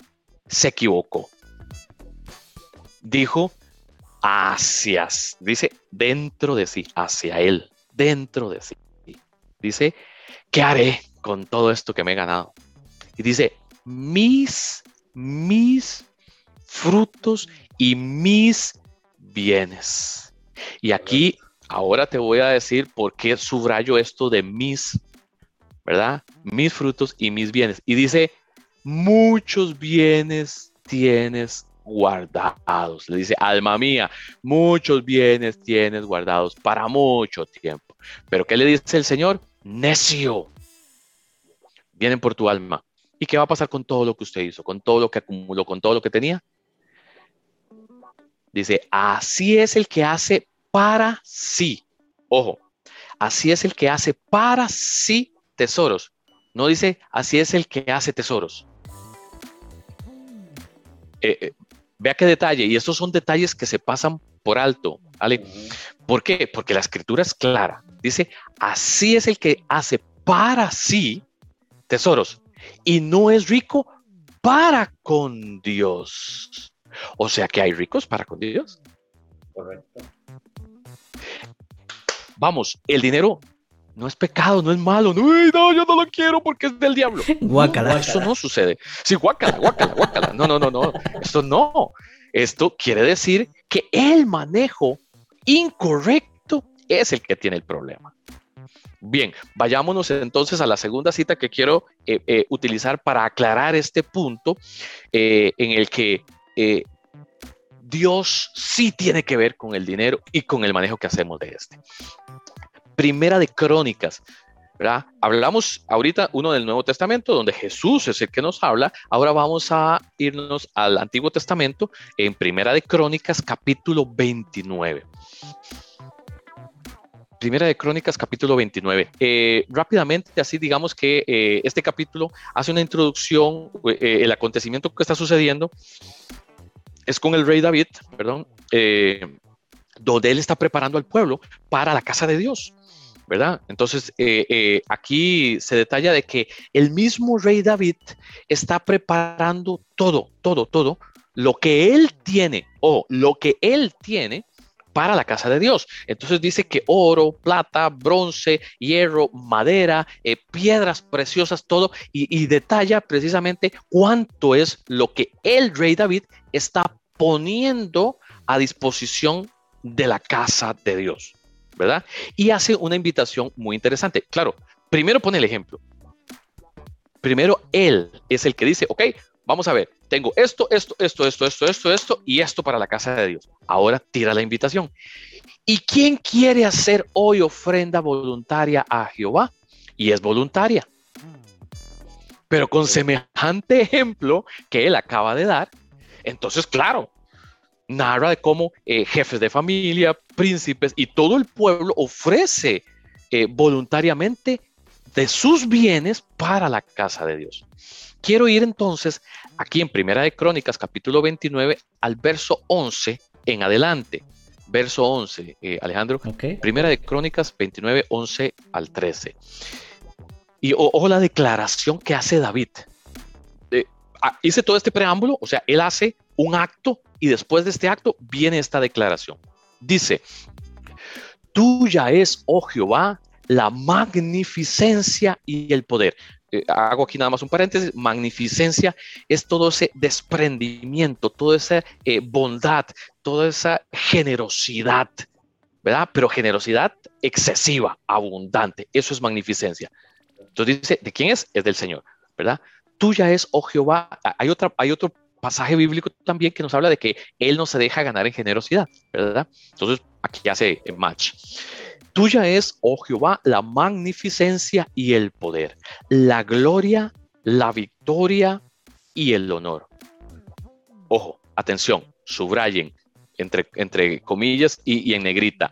se equivocó. Dijo hacia, dice dentro de sí, hacia él, dentro de sí. Dice, ¿qué haré con todo esto que me he ganado? Y dice, mis, mis frutos y mis bienes. Y aquí, ahora te voy a decir por qué subrayo esto de mis, ¿verdad? Mis frutos y mis bienes. Y dice, muchos bienes tienes guardados. Le dice, alma mía, muchos bienes tienes guardados para mucho tiempo. Pero ¿qué le dice el Señor? Necio. Vienen por tu alma. ¿Y qué va a pasar con todo lo que usted hizo, con todo lo que acumuló, con todo lo que tenía? Dice, así es el que hace para sí. Ojo, así es el que hace para sí tesoros. No dice, así es el que hace tesoros. Eh, eh, vea qué detalle, y estos son detalles que se pasan por alto, ¿vale? ¿Por qué? Porque la escritura es clara. Dice, así es el que hace para sí tesoros y no es rico para con Dios. O sea que hay ricos para con Dios. Correcto. Vamos, el dinero no es pecado, no es malo. No, no, yo no lo quiero porque es del diablo. [laughs] Guácala. eso no sucede. Sí, guácala, guácala, guácala. No, no, no, no. Esto no. Esto quiere decir que el manejo incorrecto es el que tiene el problema. Bien, vayámonos entonces a la segunda cita que quiero eh, eh, utilizar para aclarar este punto eh, en el que Dios sí tiene que ver con el dinero y con el manejo que hacemos de este. Primera de Crónicas, ¿verdad? Hablamos ahorita uno del Nuevo Testamento, donde Jesús es el que nos habla. Ahora vamos a irnos al Antiguo Testamento en Primera de Crónicas, capítulo 29. Primera de Crónicas, capítulo 29. Eh, rápidamente, así digamos que eh, este capítulo hace una introducción, eh, el acontecimiento que está sucediendo es con el rey David, perdón, donde él está preparando al pueblo para la casa de Dios. ¿Verdad? Entonces, aquí se detalla de que el mismo rey David está preparando todo, todo, todo, lo que él tiene o lo que él tiene para la casa de Dios. Entonces dice que oro, plata, bronce, hierro, madera, eh, piedras preciosas, todo, y, detalla precisamente cuánto es lo que el rey David está poniendo a disposición de la casa de Dios, ¿verdad? Y hace una invitación muy interesante. Claro, primero pone el ejemplo. Primero él es el que dice, ok, vamos a ver, tengo esto, esto, esto, esto, esto, esto, esto y esto para la casa de Dios. Ahora tira la invitación. ¿Y quién quiere hacer hoy ofrenda voluntaria a Jehová? Y es voluntaria. Pero con semejante ejemplo que él acaba de dar, entonces, claro, narra de cómo eh, jefes de familia, príncipes y todo el pueblo ofrece eh, voluntariamente de sus bienes para la casa de Dios. Quiero ir entonces aquí en Primera de Crónicas, capítulo 29, al verso 11 en adelante. Verso 11, eh, Alejandro. Primera de Crónicas 29, 11 al 13. Y ojo la declaración que hace David. Ah, hice todo este preámbulo, o sea, él hace un acto y después de este acto viene esta declaración. Dice, tuya es, oh Jehová, la magnificencia y el poder. Eh, hago aquí nada más un paréntesis, magnificencia es todo ese desprendimiento, toda esa eh, bondad, toda esa generosidad, ¿verdad? Pero generosidad excesiva, abundante, eso es magnificencia. Entonces dice, ¿de quién es? Es del Señor, ¿verdad? Tuya es, oh Jehová. Hay, otra, hay otro pasaje bíblico también que nos habla de que Él no se deja ganar en generosidad, ¿verdad? Entonces, aquí hace match. Tuya es, oh Jehová, la magnificencia y el poder, la gloria, la victoria y el honor. Ojo, atención, subrayen entre, entre comillas y, y en negrita,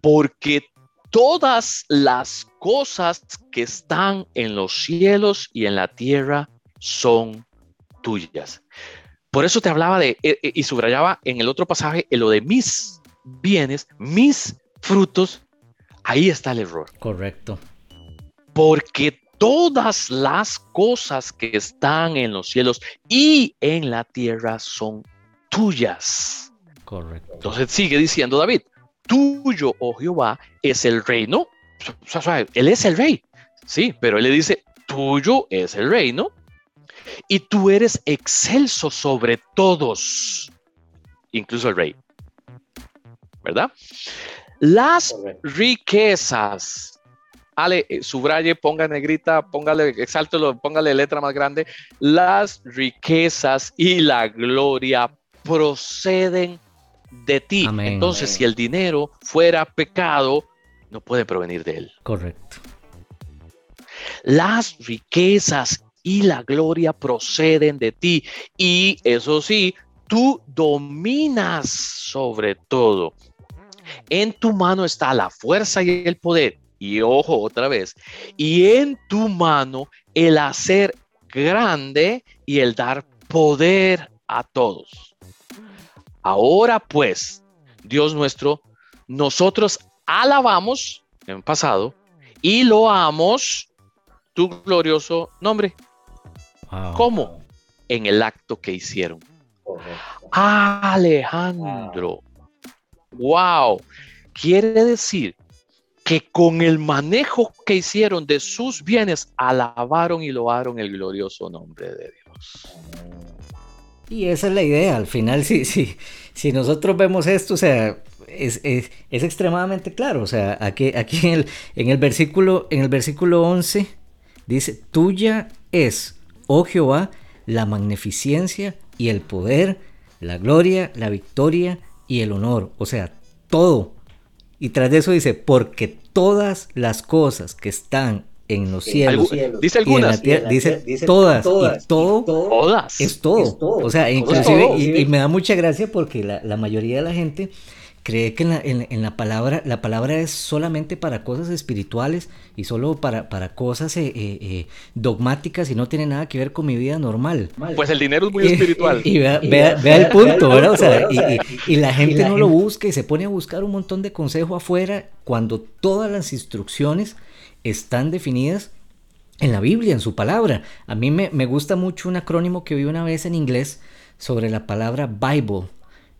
porque todas las cosas que están en los cielos y en la tierra son tuyas. Por eso te hablaba de, eh, eh, y subrayaba en el otro pasaje, en lo de mis bienes, mis frutos, ahí está el error.
Correcto.
Porque todas las cosas que están en los cielos y en la tierra son tuyas.
Correcto.
Entonces sigue diciendo David, tuyo, oh Jehová, es el reino. él es el rey, sí, pero él le dice, tuyo es el reino y tú eres excelso sobre todos, incluso el rey. ¿Verdad? Las riquezas. Ale, eh, subraye, ponga negrita, póngale, exáltelo, póngale letra más grande. Las riquezas y la gloria proceden de ti. Entonces, si el dinero fuera pecado, no puede provenir de él.
Correcto.
Las riquezas y la gloria proceden de ti. Y eso sí, tú dominas sobre todo. En tu mano está la fuerza y el poder. Y ojo otra vez. Y en tu mano el hacer grande y el dar poder a todos. Ahora pues, Dios nuestro, nosotros alabamos en pasado y loamos tu glorioso nombre. ¿Cómo? En el acto que hicieron. Alejandro. Wow. Quiere decir que con el manejo que hicieron de sus bienes, alabaron y loaron el glorioso nombre de Dios.
Y esa es la idea, al final si, si, si nosotros vemos esto, o sea, es, extremadamente claro, o sea, aquí, aquí en, el, en, el versículo, en el versículo 11 dice, tuya es, oh Jehová, la magnificencia y el poder, la gloria, la victoria y el honor, o sea, todo. Y tras de eso dice, porque todas las cosas que están en los cielos.
Dice algunas.
dice, todas, y todo todas. Es, todo. O sea, inclusive, y, me da mucha gracia porque la, la mayoría de la gente cree que en la, en, la, palabra, la palabra es solamente para cosas espirituales y solo para, para cosas eh, eh, eh, dogmáticas y no tiene nada que ver con mi vida normal.
Pues el dinero es muy [laughs] espiritual.
Y, vea, vea, el punto, ¿verdad? O sea, y, la gente no lo busca y se pone a buscar un montón de consejo afuera cuando todas las instrucciones están definidas en la Biblia, en su palabra. A mí me, gusta mucho un acrónimo que vi una vez en inglés sobre la palabra Bible.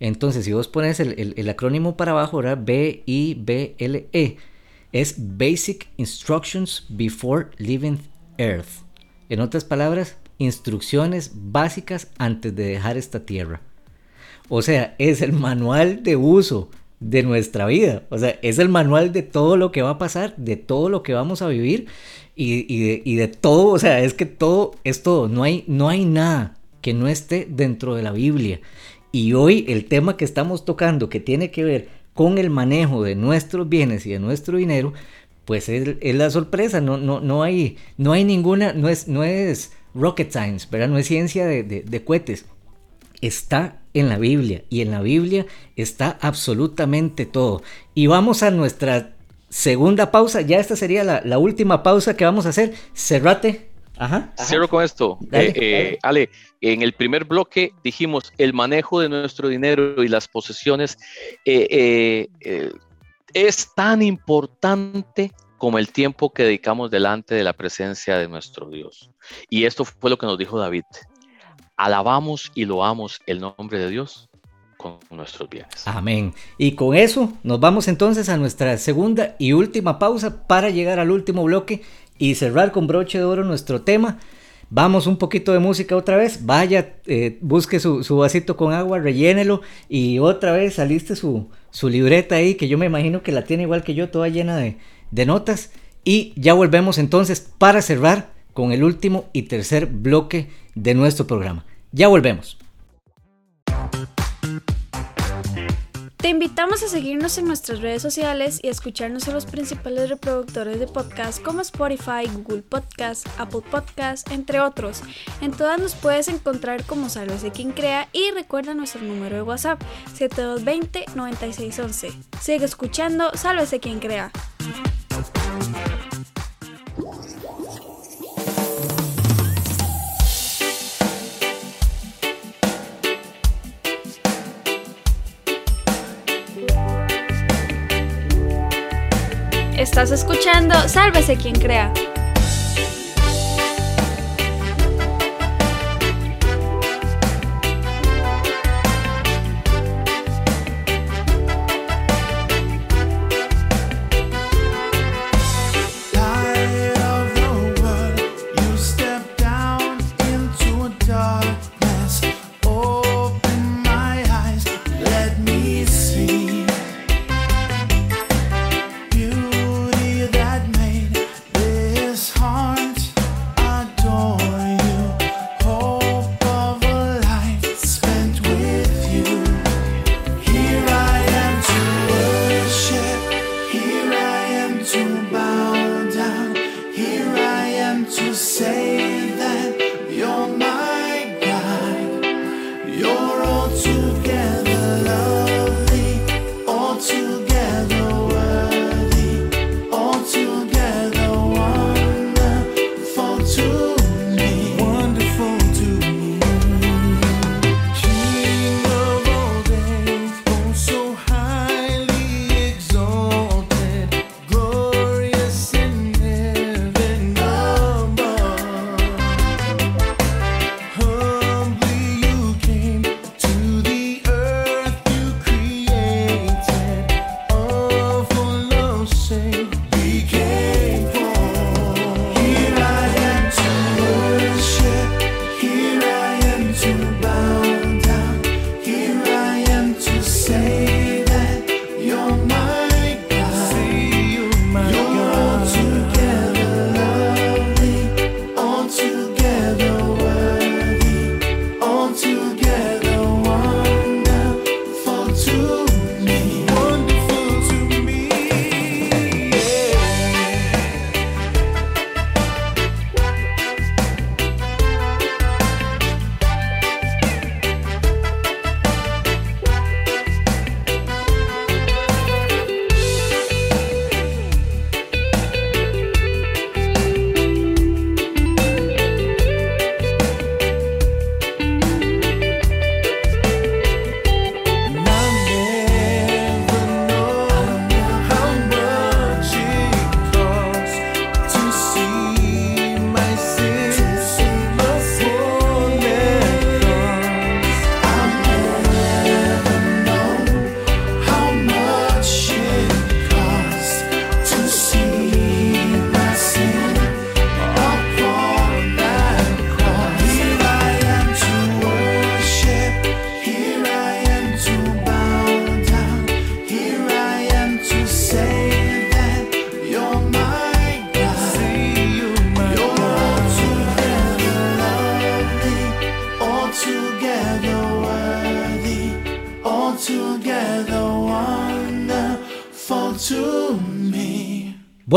Entonces, si vos pones el, acrónimo para abajo, ¿verdad? B-I-B-L-E, es Basic Instructions Before Leaving Earth. En otras palabras, instrucciones básicas antes de dejar esta tierra. O sea, es el manual de uso de nuestra vida. O sea, es el manual de todo lo que va a pasar, de todo lo que vamos a vivir y, de, todo. O sea, es que todo es todo. No hay, no hay nada que no esté dentro de la Biblia. Y hoy el tema que estamos tocando, que tiene que ver con el manejo de nuestros bienes y de nuestro dinero, pues es, la sorpresa. No, no, no, hay, no hay ninguna, no es, no es rocket science, ¿verdad? No es ciencia de, de cohetes. Está en la Biblia y en la Biblia está absolutamente todo. Y vamos a nuestra segunda pausa, ya esta sería la, última pausa que vamos a hacer. Cerrate.
Ajá. Cierro con esto. Eh, eh, Ale, en el primer bloque dijimos el manejo de nuestro dinero y las posesiones eh, es tan importante como el tiempo que dedicamos delante de la presencia de nuestro Dios. Y esto fue lo que nos dijo David alabamos y loamos el nombre de Dios con nuestros bienes.
Amén. Y con eso nos vamos entonces a nuestra segunda y última pausa para llegar al último bloque y cerrar con broche de oro nuestro tema. Vamos un poquito de música otra vez. Vaya, eh, busque su, vasito con agua, rellénelo y otra vez saliste su, su libreta ahí, que yo me imagino que la tiene igual que yo, toda llena de, de notas. Y ya volvemos entonces para cerrar con el último y tercer bloque de nuestro programa. Ya volvemos.
Te invitamos a seguirnos en nuestras redes sociales y a escucharnos en los principales reproductores de podcast como Spotify, Google Podcast, Apple Podcast, entre otros. En todas nos puedes encontrar como Sálvese quien crea y recuerda nuestro número de WhatsApp 7220-9611. Sigue escuchando Sálvese quien crea. Estás escuchando Sálvese quien crea.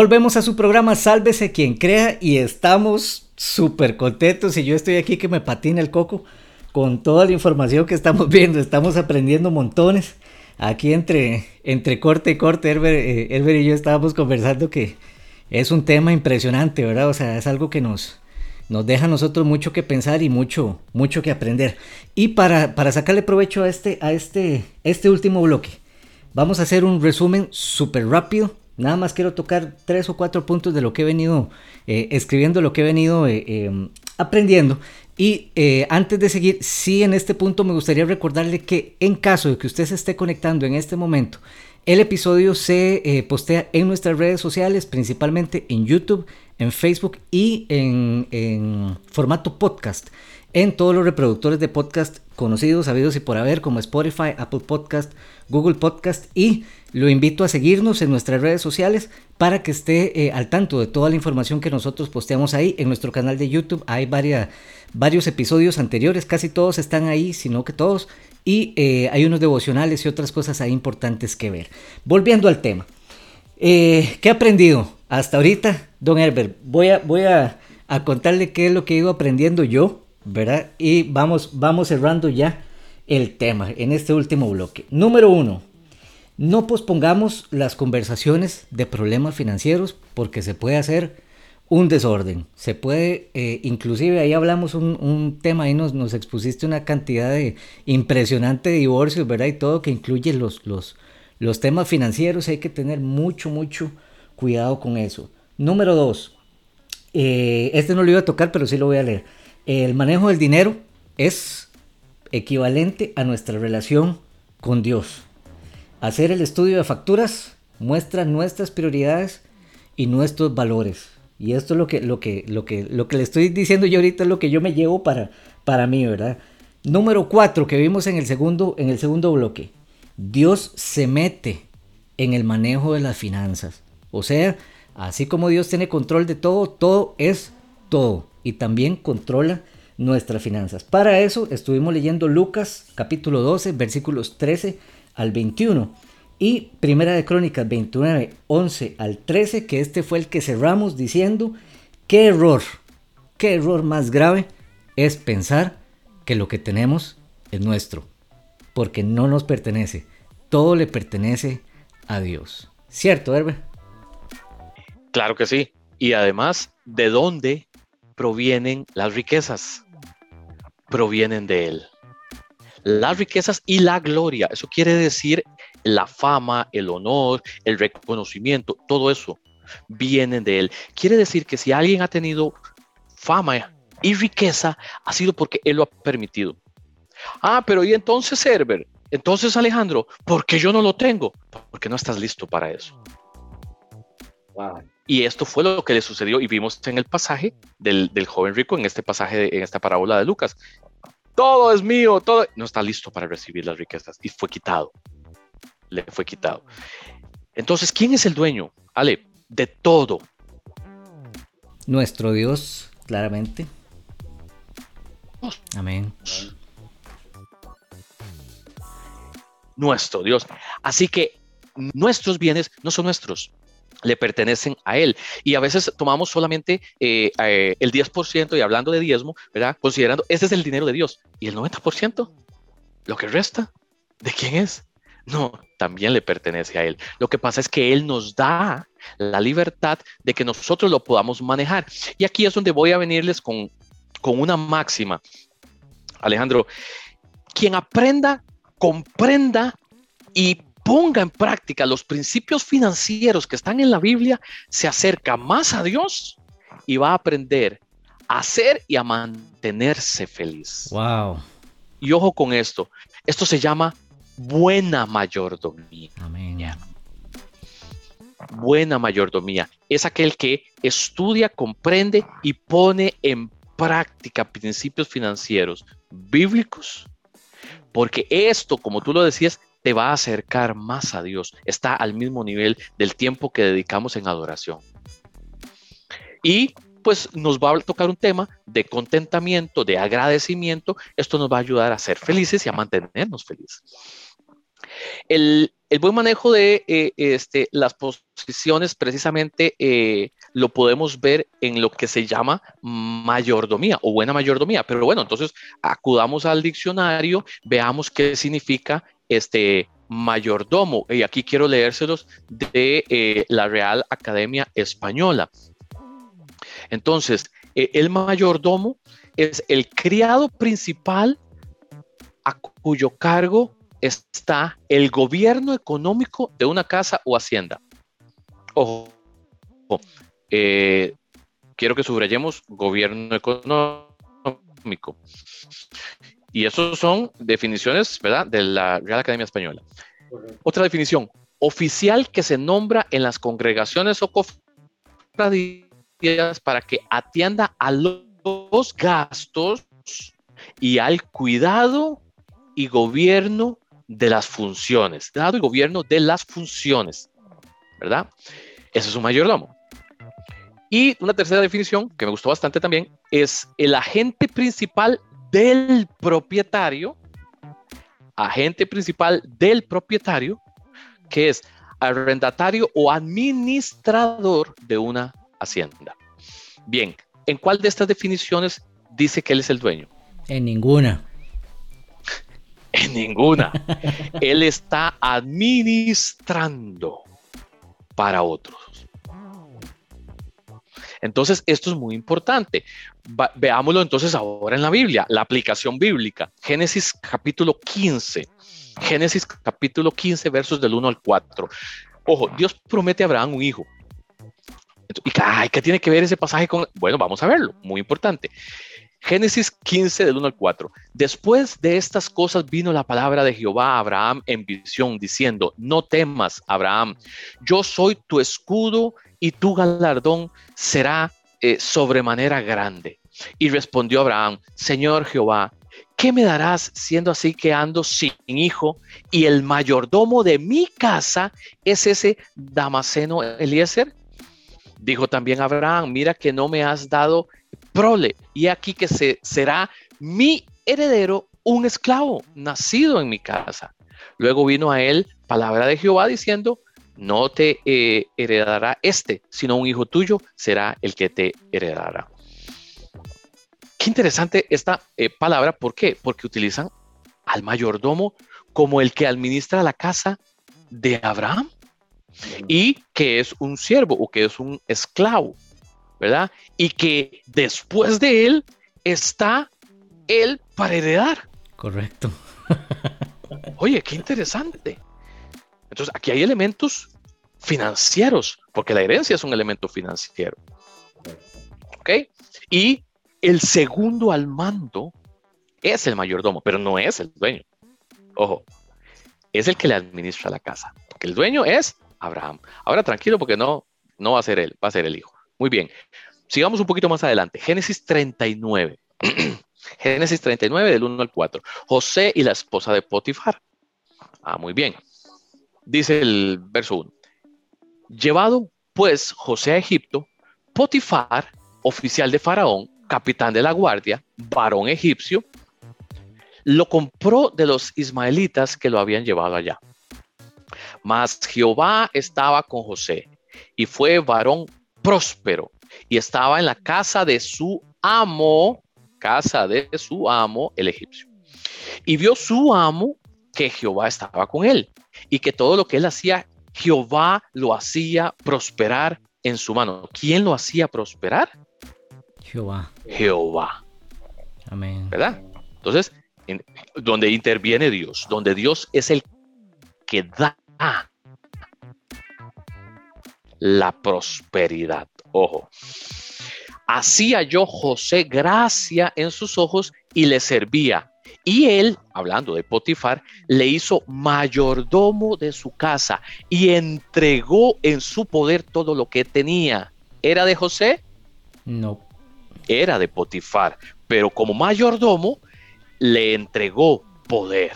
Volvemos a su programa Sálvese quien crea y estamos súper contentos y yo estoy aquí que me patina el coco con toda la información que estamos [laughs] viendo, estamos aprendiendo montones. Aquí entre, entre corte y corte, eh, Herbert, y yo estábamos conversando que es un tema impresionante, ¿verdad? O sea, es algo que nos, nos deja a nosotros mucho que pensar y mucho, mucho que aprender. Y para, para sacarle provecho a este, a este, este último bloque, vamos a hacer un resumen súper rápido Nada más quiero tocar tres o cuatro puntos de lo que he venido eh, escribiendo, lo que he venido eh, em, aprendiendo. Y eh, antes de seguir, sí en este punto me gustaría recordarle que en caso de que usted se esté conectando en este momento, el episodio se postea en nuestras redes sociales, principalmente en YouTube, en Facebook y en, en formato podcast, en todos los reproductores de podcast conocidos, sabidos y por haber, como Spotify, Apple Podcast, Google Podcast y lo invito a seguirnos en nuestras redes sociales para que esté eh, al tanto de toda la información que nosotros posteamos ahí en nuestro canal de YouTube. Hay varios episodios anteriores, casi todos están ahí, sino que todos. Y eh, hay unos devocionales y otras cosas ahí importantes que ver. Volviendo al tema. Eh, ¿Qué he aprendido hasta ahorita, don Herbert? Voy a, voy a, a contarle qué es lo que he ido aprendiendo yo ¿verdad? Y vamos, vamos cerrando ya el tema en este último bloque. Número uno, no pospongamos las conversaciones de problemas financieros porque se puede hacer un desorden. Se puede, eh, inclusive ahí hablamos un, tema, ahí nos, nos, expusiste una cantidad de impresionante divorcios, ¿verdad? Y todo que incluye los, los, los temas financieros. Hay que tener mucho, mucho cuidado con eso. Número dos, eh, este no lo iba a tocar, pero sí lo voy a leer. El manejo del dinero es equivalente a nuestra relación con Dios. Hacer el estudio de facturas muestra nuestras prioridades y nuestros valores. Y esto es lo que, lo que, lo que, lo que le estoy diciendo yo ahorita es lo que yo me llevo para, para mí, ¿verdad? Número cuatro que vimos en el segundo, en el segundo bloque. Dios se mete en el manejo de las finanzas. O sea, así como Dios tiene control de todo, todo es todo y también controla nuestras finanzas. Para eso estuvimos leyendo Lucas capítulo 12 versículos 13 al 21 y Primera de Crónicas 29, 11 al 13, que este fue el que cerramos diciendo, qué error, qué error más grave es pensar que lo que tenemos es nuestro, porque no nos pertenece, todo le pertenece a Dios. ¿Cierto, Herbe?
Claro que sí. Y además, ¿de dónde provienen las riquezas? Provienen de Él. Las riquezas y la gloria, eso quiere decir la fama, el honor, el reconocimiento, todo eso vienen de Él. Quiere decir que si alguien ha tenido fama y riqueza, ha sido porque Él lo ha permitido. Ah, pero ¿y entonces, Herbert? Entonces, Alejandro, ¿por qué yo no lo tengo? Porque no estás listo para eso. Y esto fue lo que le sucedió y vimos en el pasaje del, joven rico, en este pasaje, en esta parábola de Lucas. Todo es mío, todo. No está listo para recibir las riquezas y fue quitado. Le fue quitado. Entonces, ¿quién es el dueño? Ale, de todo.
Nuestro Dios, claramente. Amén.
Nuestro Dios. Así que nuestros bienes no son nuestros, le pertenecen a él. Y a veces tomamos solamente eh, eh, el 10% y hablando de diezmo, ¿verdad? Considerando, ese es el dinero de Dios. ¿Y el 90%? Lo que resta, ¿de quién es? No, también le pertenece a Él. Lo que pasa es que Él nos da la libertad de que nosotros lo podamos manejar. Y aquí es donde voy a venirles con, con una máxima. Alejandro, quien aprenda, comprenda y ponga en práctica los principios financieros que están en la Biblia, se acerca más a Dios y va a aprender a ser y a mantenerse feliz.
Wow.
Y ojo con esto, esto se llama buena mayordomía.
Amén.
Buena mayordomía es aquel que estudia, comprende y pone en práctica principios financieros bíblicos, porque esto, como tú lo decías, te va a acercar más a Dios. Está al mismo nivel del tiempo que dedicamos en adoración. Y pues nos va a tocar un tema de contentamiento, de agradecimiento. Esto nos va a ayudar a ser felices y a mantenernos felices. El, buen manejo de eh, este, las posiciones precisamente eh, lo podemos ver en lo que se llama mayordomía o buena mayordomía. Pero bueno, entonces acudamos al diccionario, veamos qué significa este mayordomo. Y aquí quiero leérselos de eh, la Real Academia Española. Entonces, eh, el mayordomo es el criado principal a cuyo cargo está el gobierno económico de una casa o hacienda. Ojo, eh, quiero que subrayemos gobierno económico. Y eso son definiciones, ¿verdad?, de la Real Academia Española. Otra definición, oficial que se nombra en las congregaciones o cofradías para que atienda a los gastos y al cuidado y gobierno de las funciones. Dado y gobierno de las funciones. ¿Verdad? Eso es un mayordomo. Y una tercera definición que me gustó bastante también es el agente principal del propietario, agente principal del propietario, que es arrendatario o administrador de una hacienda. Bien, ¿en cuál de estas definiciones dice que él es el dueño?
En ninguna. [laughs]
En ninguna. [laughs] él está administrando para otros. Entonces, esto es muy importante. veámoslo entonces ahora en la Biblia, la aplicación bíblica. Génesis capítulo 15. Génesis capítulo 15, versos del 1 al 4. Ojo, Dios promete a Abraham un hijo. ¿Y qué tiene que ver ese pasaje con...? Bueno, vamos a verlo, muy importante. Génesis 15 del 1 al 4. Después de estas cosas vino la palabra de Jehová a Abraham en visión, diciendo, no temas, Abraham, yo soy tu escudo y tu galardón será eh, sobremanera grande. Y respondió Abraham, Señor Jehová, ¿qué me darás siendo así que ando sin hijo y el mayordomo de mi casa es ese Damaseno Eliezer? Dijo también Abraham, mira que no me has dado prole, y aquí que se, será mi heredero un esclavo nacido en mi casa. Luego vino a él palabra de Jehová diciendo, no te eh, heredará este, sino un hijo tuyo será el que te heredará. Qué interesante esta eh, palabra, ¿por qué? Porque utilizan al mayordomo como el que administra la casa de Abraham y que es un siervo o que es un esclavo, ¿verdad? Y que después de él está él para heredar.
Correcto.
Oye, qué interesante. Entonces, aquí hay elementos financieros, porque la herencia es un elemento financiero. ¿Ok? Y el segundo al mando es el mayordomo, pero no es el dueño. Ojo, es el que le administra la casa, porque el dueño es Abraham. Ahora tranquilo, porque no, no va a ser él, va a ser el hijo. Muy bien, sigamos un poquito más adelante. Génesis 39. [clears throat] Génesis 39 del 1 al 4. José y la esposa de Potifar. Ah, muy bien. Dice el verso 1. Llevado pues José a Egipto, Potifar, oficial de Faraón, capitán de la guardia, varón egipcio, lo compró de los ismaelitas que lo habían llevado allá. Mas Jehová estaba con José y fue varón próspero y estaba en la casa de su amo, casa de su amo, el egipcio. Y vio su amo que Jehová estaba con él y que todo lo que él hacía, Jehová lo hacía prosperar en su mano. ¿Quién lo hacía prosperar?
Jehová.
Jehová.
Amén.
¿Verdad? Entonces, donde interviene Dios, donde Dios es el que da la prosperidad. Ojo. Hacía yo José gracia en sus ojos y le servía. Y él, hablando de Potifar, le hizo mayordomo de su casa y entregó en su poder todo lo que tenía. ¿Era de José?
No.
Era de Potifar, pero como mayordomo le entregó poder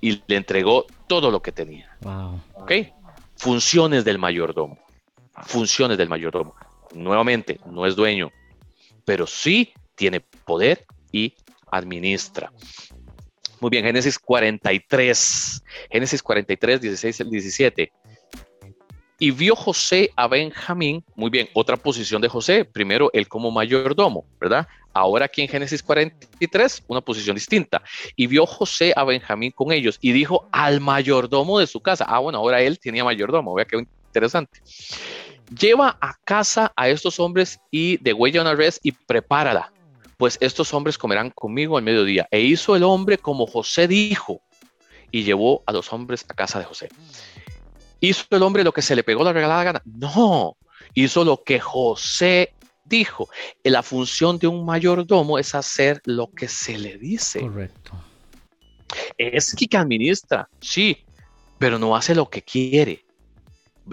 y le entregó todo lo que tenía.
Wow.
¿Ok? Funciones del mayordomo. Funciones del mayordomo. Nuevamente, no es dueño, pero sí tiene poder y administra. Muy bien, Génesis 43. Génesis 43, 16 al 17. Y vio José a Benjamín, muy bien, otra posición de José, primero él como mayordomo, ¿verdad? Ahora aquí en Génesis 43, una posición distinta. Y vio José a Benjamín con ellos y dijo al mayordomo de su casa, ah, bueno, ahora él tenía mayordomo, vea qué interesante. Lleva a casa a estos hombres y degüella una res y prepárala, pues estos hombres comerán conmigo al mediodía. E hizo el hombre como José dijo y llevó a los hombres a casa de José. ¿Hizo el hombre lo que se le pegó la regalada gana? No, hizo lo que José dijo. La función de un mayordomo es hacer lo que se le dice.
Correcto.
Es que administra, sí, pero no hace lo que quiere.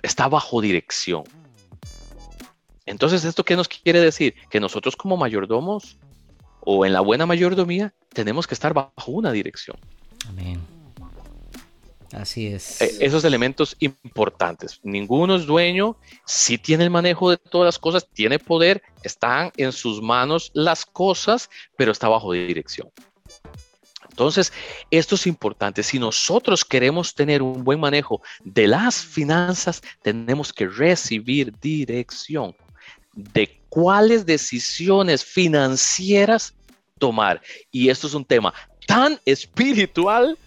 Está bajo dirección. Entonces, ¿esto qué nos quiere decir? Que nosotros como mayordomos o en la buena mayordomía tenemos que estar bajo una dirección.
Amén. Así es.
Eh, esos elementos importantes. Ninguno es dueño, sí tiene el manejo de todas las cosas, tiene poder, están en sus manos las cosas, pero está bajo dirección. Entonces, esto es importante. Si nosotros queremos tener un buen manejo de las finanzas, tenemos que recibir dirección de cuáles decisiones financieras tomar. Y esto es un tema tan espiritual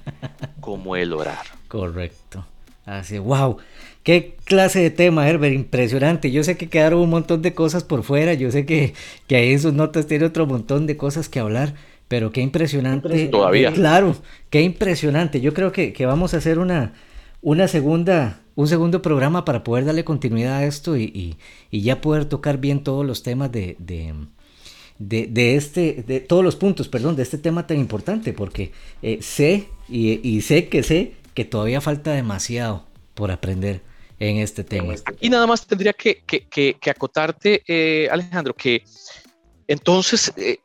[laughs] como el orar.
Correcto. Así, wow. Qué clase de tema, Herbert, impresionante. Yo sé que quedaron un montón de cosas por fuera, yo sé que, que ahí en sus notas tiene otro montón de cosas que hablar, pero qué impresionante.
Todavía.
Claro, qué impresionante. Yo creo que, vamos a hacer una, una segunda, un segundo programa para poder darle continuidad a esto y, ya poder tocar bien todos los temas de, de, este, de todos los puntos, perdón, de este tema tan importante, porque eh, sé y, sé que sé que todavía falta demasiado por aprender en este tema.
Aquí nada más tendría que, acotarte, eh, Alejandro, que entonces eh,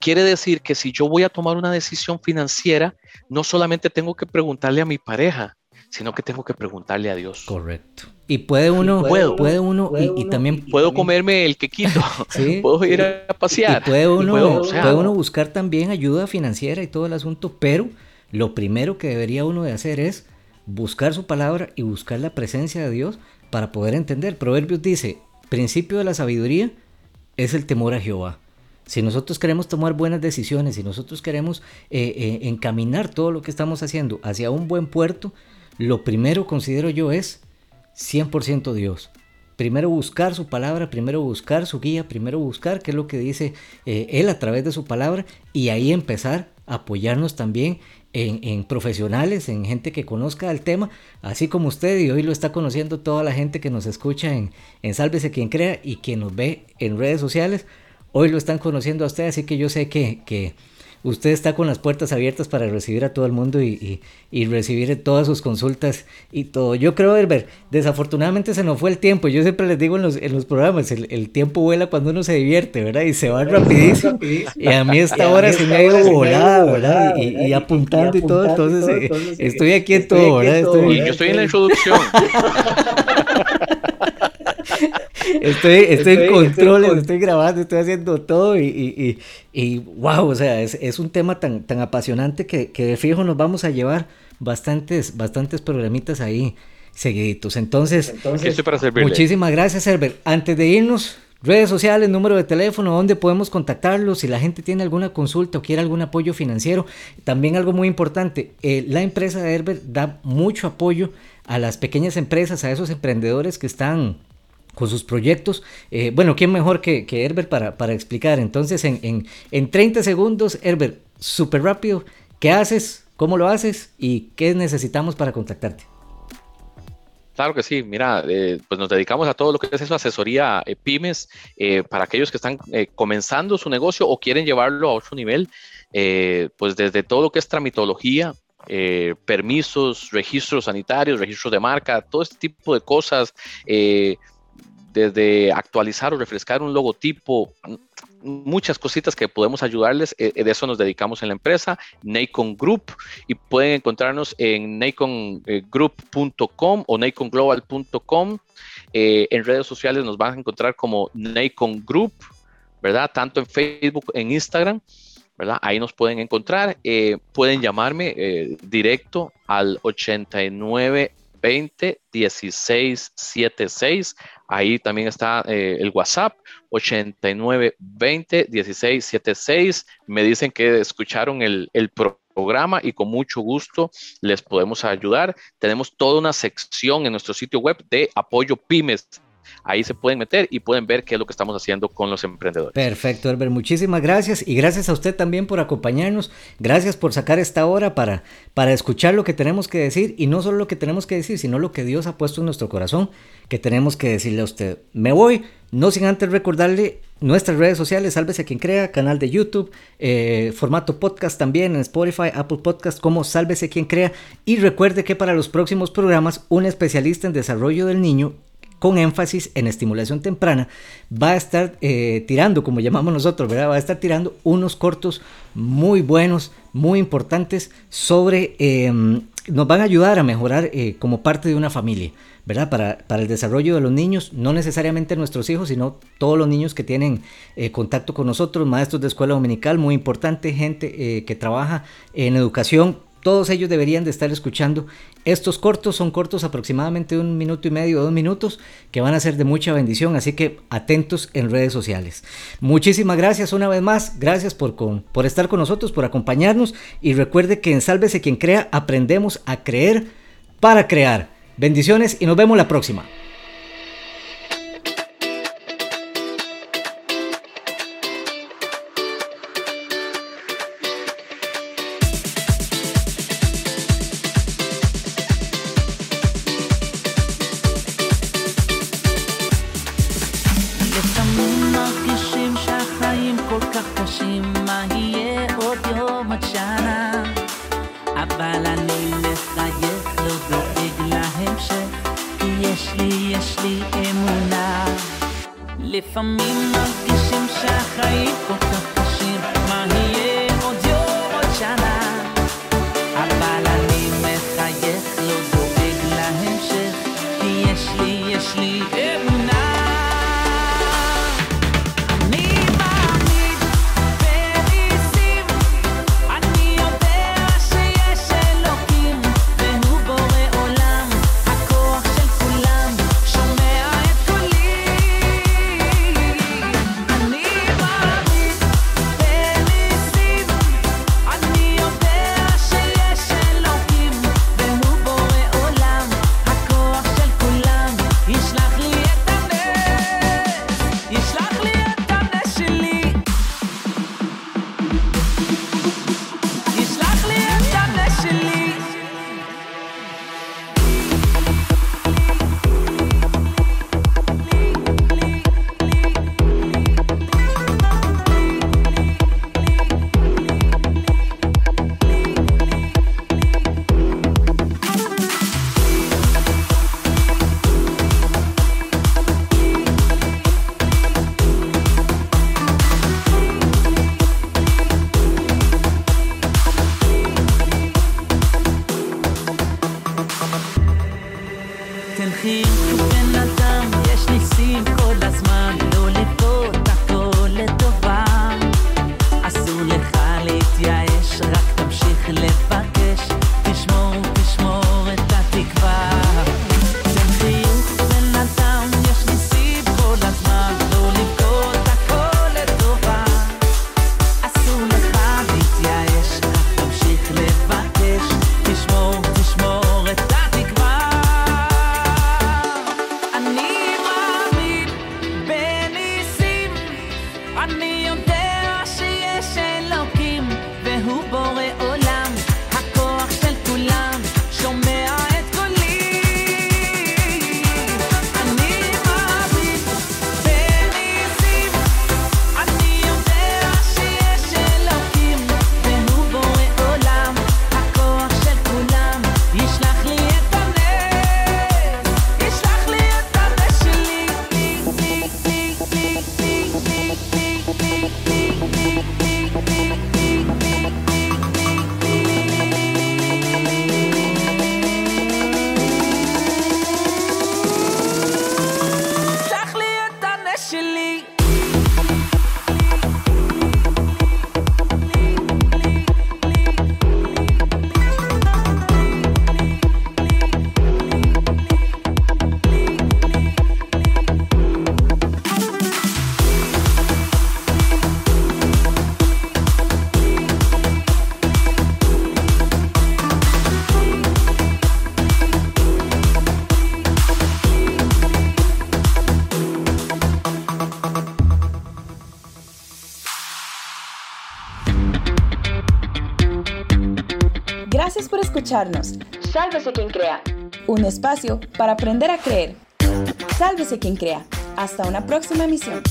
quiere decir que si yo voy a tomar una decisión financiera, no solamente tengo que preguntarle a mi pareja, sino que tengo que preguntarle a Dios.
Correcto. Y puede uno, puede, uno, y, también
puedo comerme el quequito, [laughs] [laughs] puedo ir a pasear.
puede uno, puede uno buscar también ayuda financiera y todo el asunto, pero lo primero que debería uno de hacer es buscar su palabra y buscar la presencia de Dios para poder entender. Proverbios dice, principio de la sabiduría es el temor a Jehová. Si nosotros queremos tomar buenas decisiones, si nosotros queremos eh, eh, encaminar todo lo que estamos haciendo hacia un buen puerto, lo primero considero yo es 100% Dios. Primero buscar su palabra, primero buscar su guía, primero buscar qué es lo que dice eh, Él a través de su palabra y ahí empezar a apoyarnos también en, profesionales, en gente que conozca el tema, así como usted y hoy lo está conociendo toda la gente que nos escucha en, en Sálvese quien crea y que nos ve en redes sociales, hoy lo están conociendo a usted, así que yo sé que, que usted está con las puertas abiertas para recibir a todo el mundo y, recibir todas sus consultas y todo. Yo creo, Herbert, desafortunadamente se nos fue el tiempo. Yo siempre les digo en los, en los programas, el, tiempo vuela cuando uno se divierte, ¿verdad? Y se va rapidísimo. Y a mí esta hora se me ha ido volada, ¿verdad? Y, apuntando y todo. Entonces, eh, estoy aquí en todo, ¿verdad?
Y yo estoy en la introducción. [laughs]
estoy, estoy, en controles, estoy, grabando, estoy haciendo todo y, y, wow, o sea, es, es, un tema tan, tan apasionante que, que, de fijo nos vamos a llevar bastantes, bastantes programitas ahí seguiditos. Entonces, muchísimas gracias, Herbert. Antes de irnos, redes sociales, número de teléfono, donde podemos contactarlos, si la gente tiene alguna consulta o quiere algún apoyo financiero. También algo muy importante, eh, la empresa de Herbert da mucho apoyo a las pequeñas empresas, a esos emprendedores que están con sus proyectos. Eh, bueno, ¿quién mejor que, que Herbert para, para, explicar? Entonces, en, en, en 30 segundos, Herbert, súper rápido, ¿qué haces? ¿Cómo lo haces? ¿Y qué necesitamos para contactarte?
Claro que sí, mira, eh, pues nos dedicamos a todo lo que es eso, asesoría eh, pymes para aquellos que están comenzando su negocio o quieren llevarlo a otro nivel, pues desde todo lo que es tramitología, permisos, registros sanitarios, registros de marca, todo este tipo de cosas, desde actualizar o refrescar un logotipo, muchas cositas que podemos ayudarles. Eh, de eso nos dedicamos en la empresa, Nacon Group, y pueden encontrarnos en nacongroup.com o naconglobal.com. Eh, en redes sociales nos van a encontrar como Nacon Group, ¿verdad? Tanto en Facebook, en Instagram. ¿verdad? Ahí nos pueden encontrar. Eh, pueden llamarme directo al 89 20 16 76. Ahí también está eh, el WhatsApp 89 20 16 76. Me dicen que escucharon el, el programa y con mucho gusto les podemos ayudar. Tenemos toda una sección en nuestro sitio web de apoyo pymes ahí se pueden meter y pueden ver qué es lo que estamos haciendo con los emprendedores.
Perfecto, Herbert, muchísimas gracias y gracias a usted también por acompañarnos. Gracias por sacar esta hora para, para escuchar lo que tenemos que decir y no solo lo que tenemos que decir, sino lo que Dios ha puesto en nuestro corazón que tenemos que decirle a usted. Me voy, no sin antes recordarle nuestras redes sociales, Sálvese quien crea, canal de YouTube, eh, formato podcast también en Spotify, Apple Podcast como Sálvese quien crea y recuerde que para los próximos programas un especialista en desarrollo del niño con énfasis en estimulación temprana, va a estar eh, tirando, como llamamos nosotros, ¿verdad? Va a estar tirando unos cortos muy buenos, muy importantes sobre, em, nos van a ayudar a mejorar eh, como parte de una familia. ¿verdad? Para, para, el desarrollo de los niños, no necesariamente nuestros hijos, sino todos los niños que tienen eh, contacto con nosotros, maestros de escuela dominical, muy importante, gente que trabaja en educación, todos ellos deberían de estar escuchando estos cortos. Son cortos aproximadamente un minuto y medio, dos minutos, que van a ser de mucha bendición. Así que atentos en redes sociales. Muchísimas gracias una vez más. Gracias por, por estar con nosotros, por acompañarnos. Y recuerde que en Sálvese quien crea, aprendemos a creer para crear. Bendiciones y nos vemos la próxima.
nothing.
Sálvese quien crea. Un espacio para aprender a creer. Sálvese quien crea. Hasta una próxima emisión.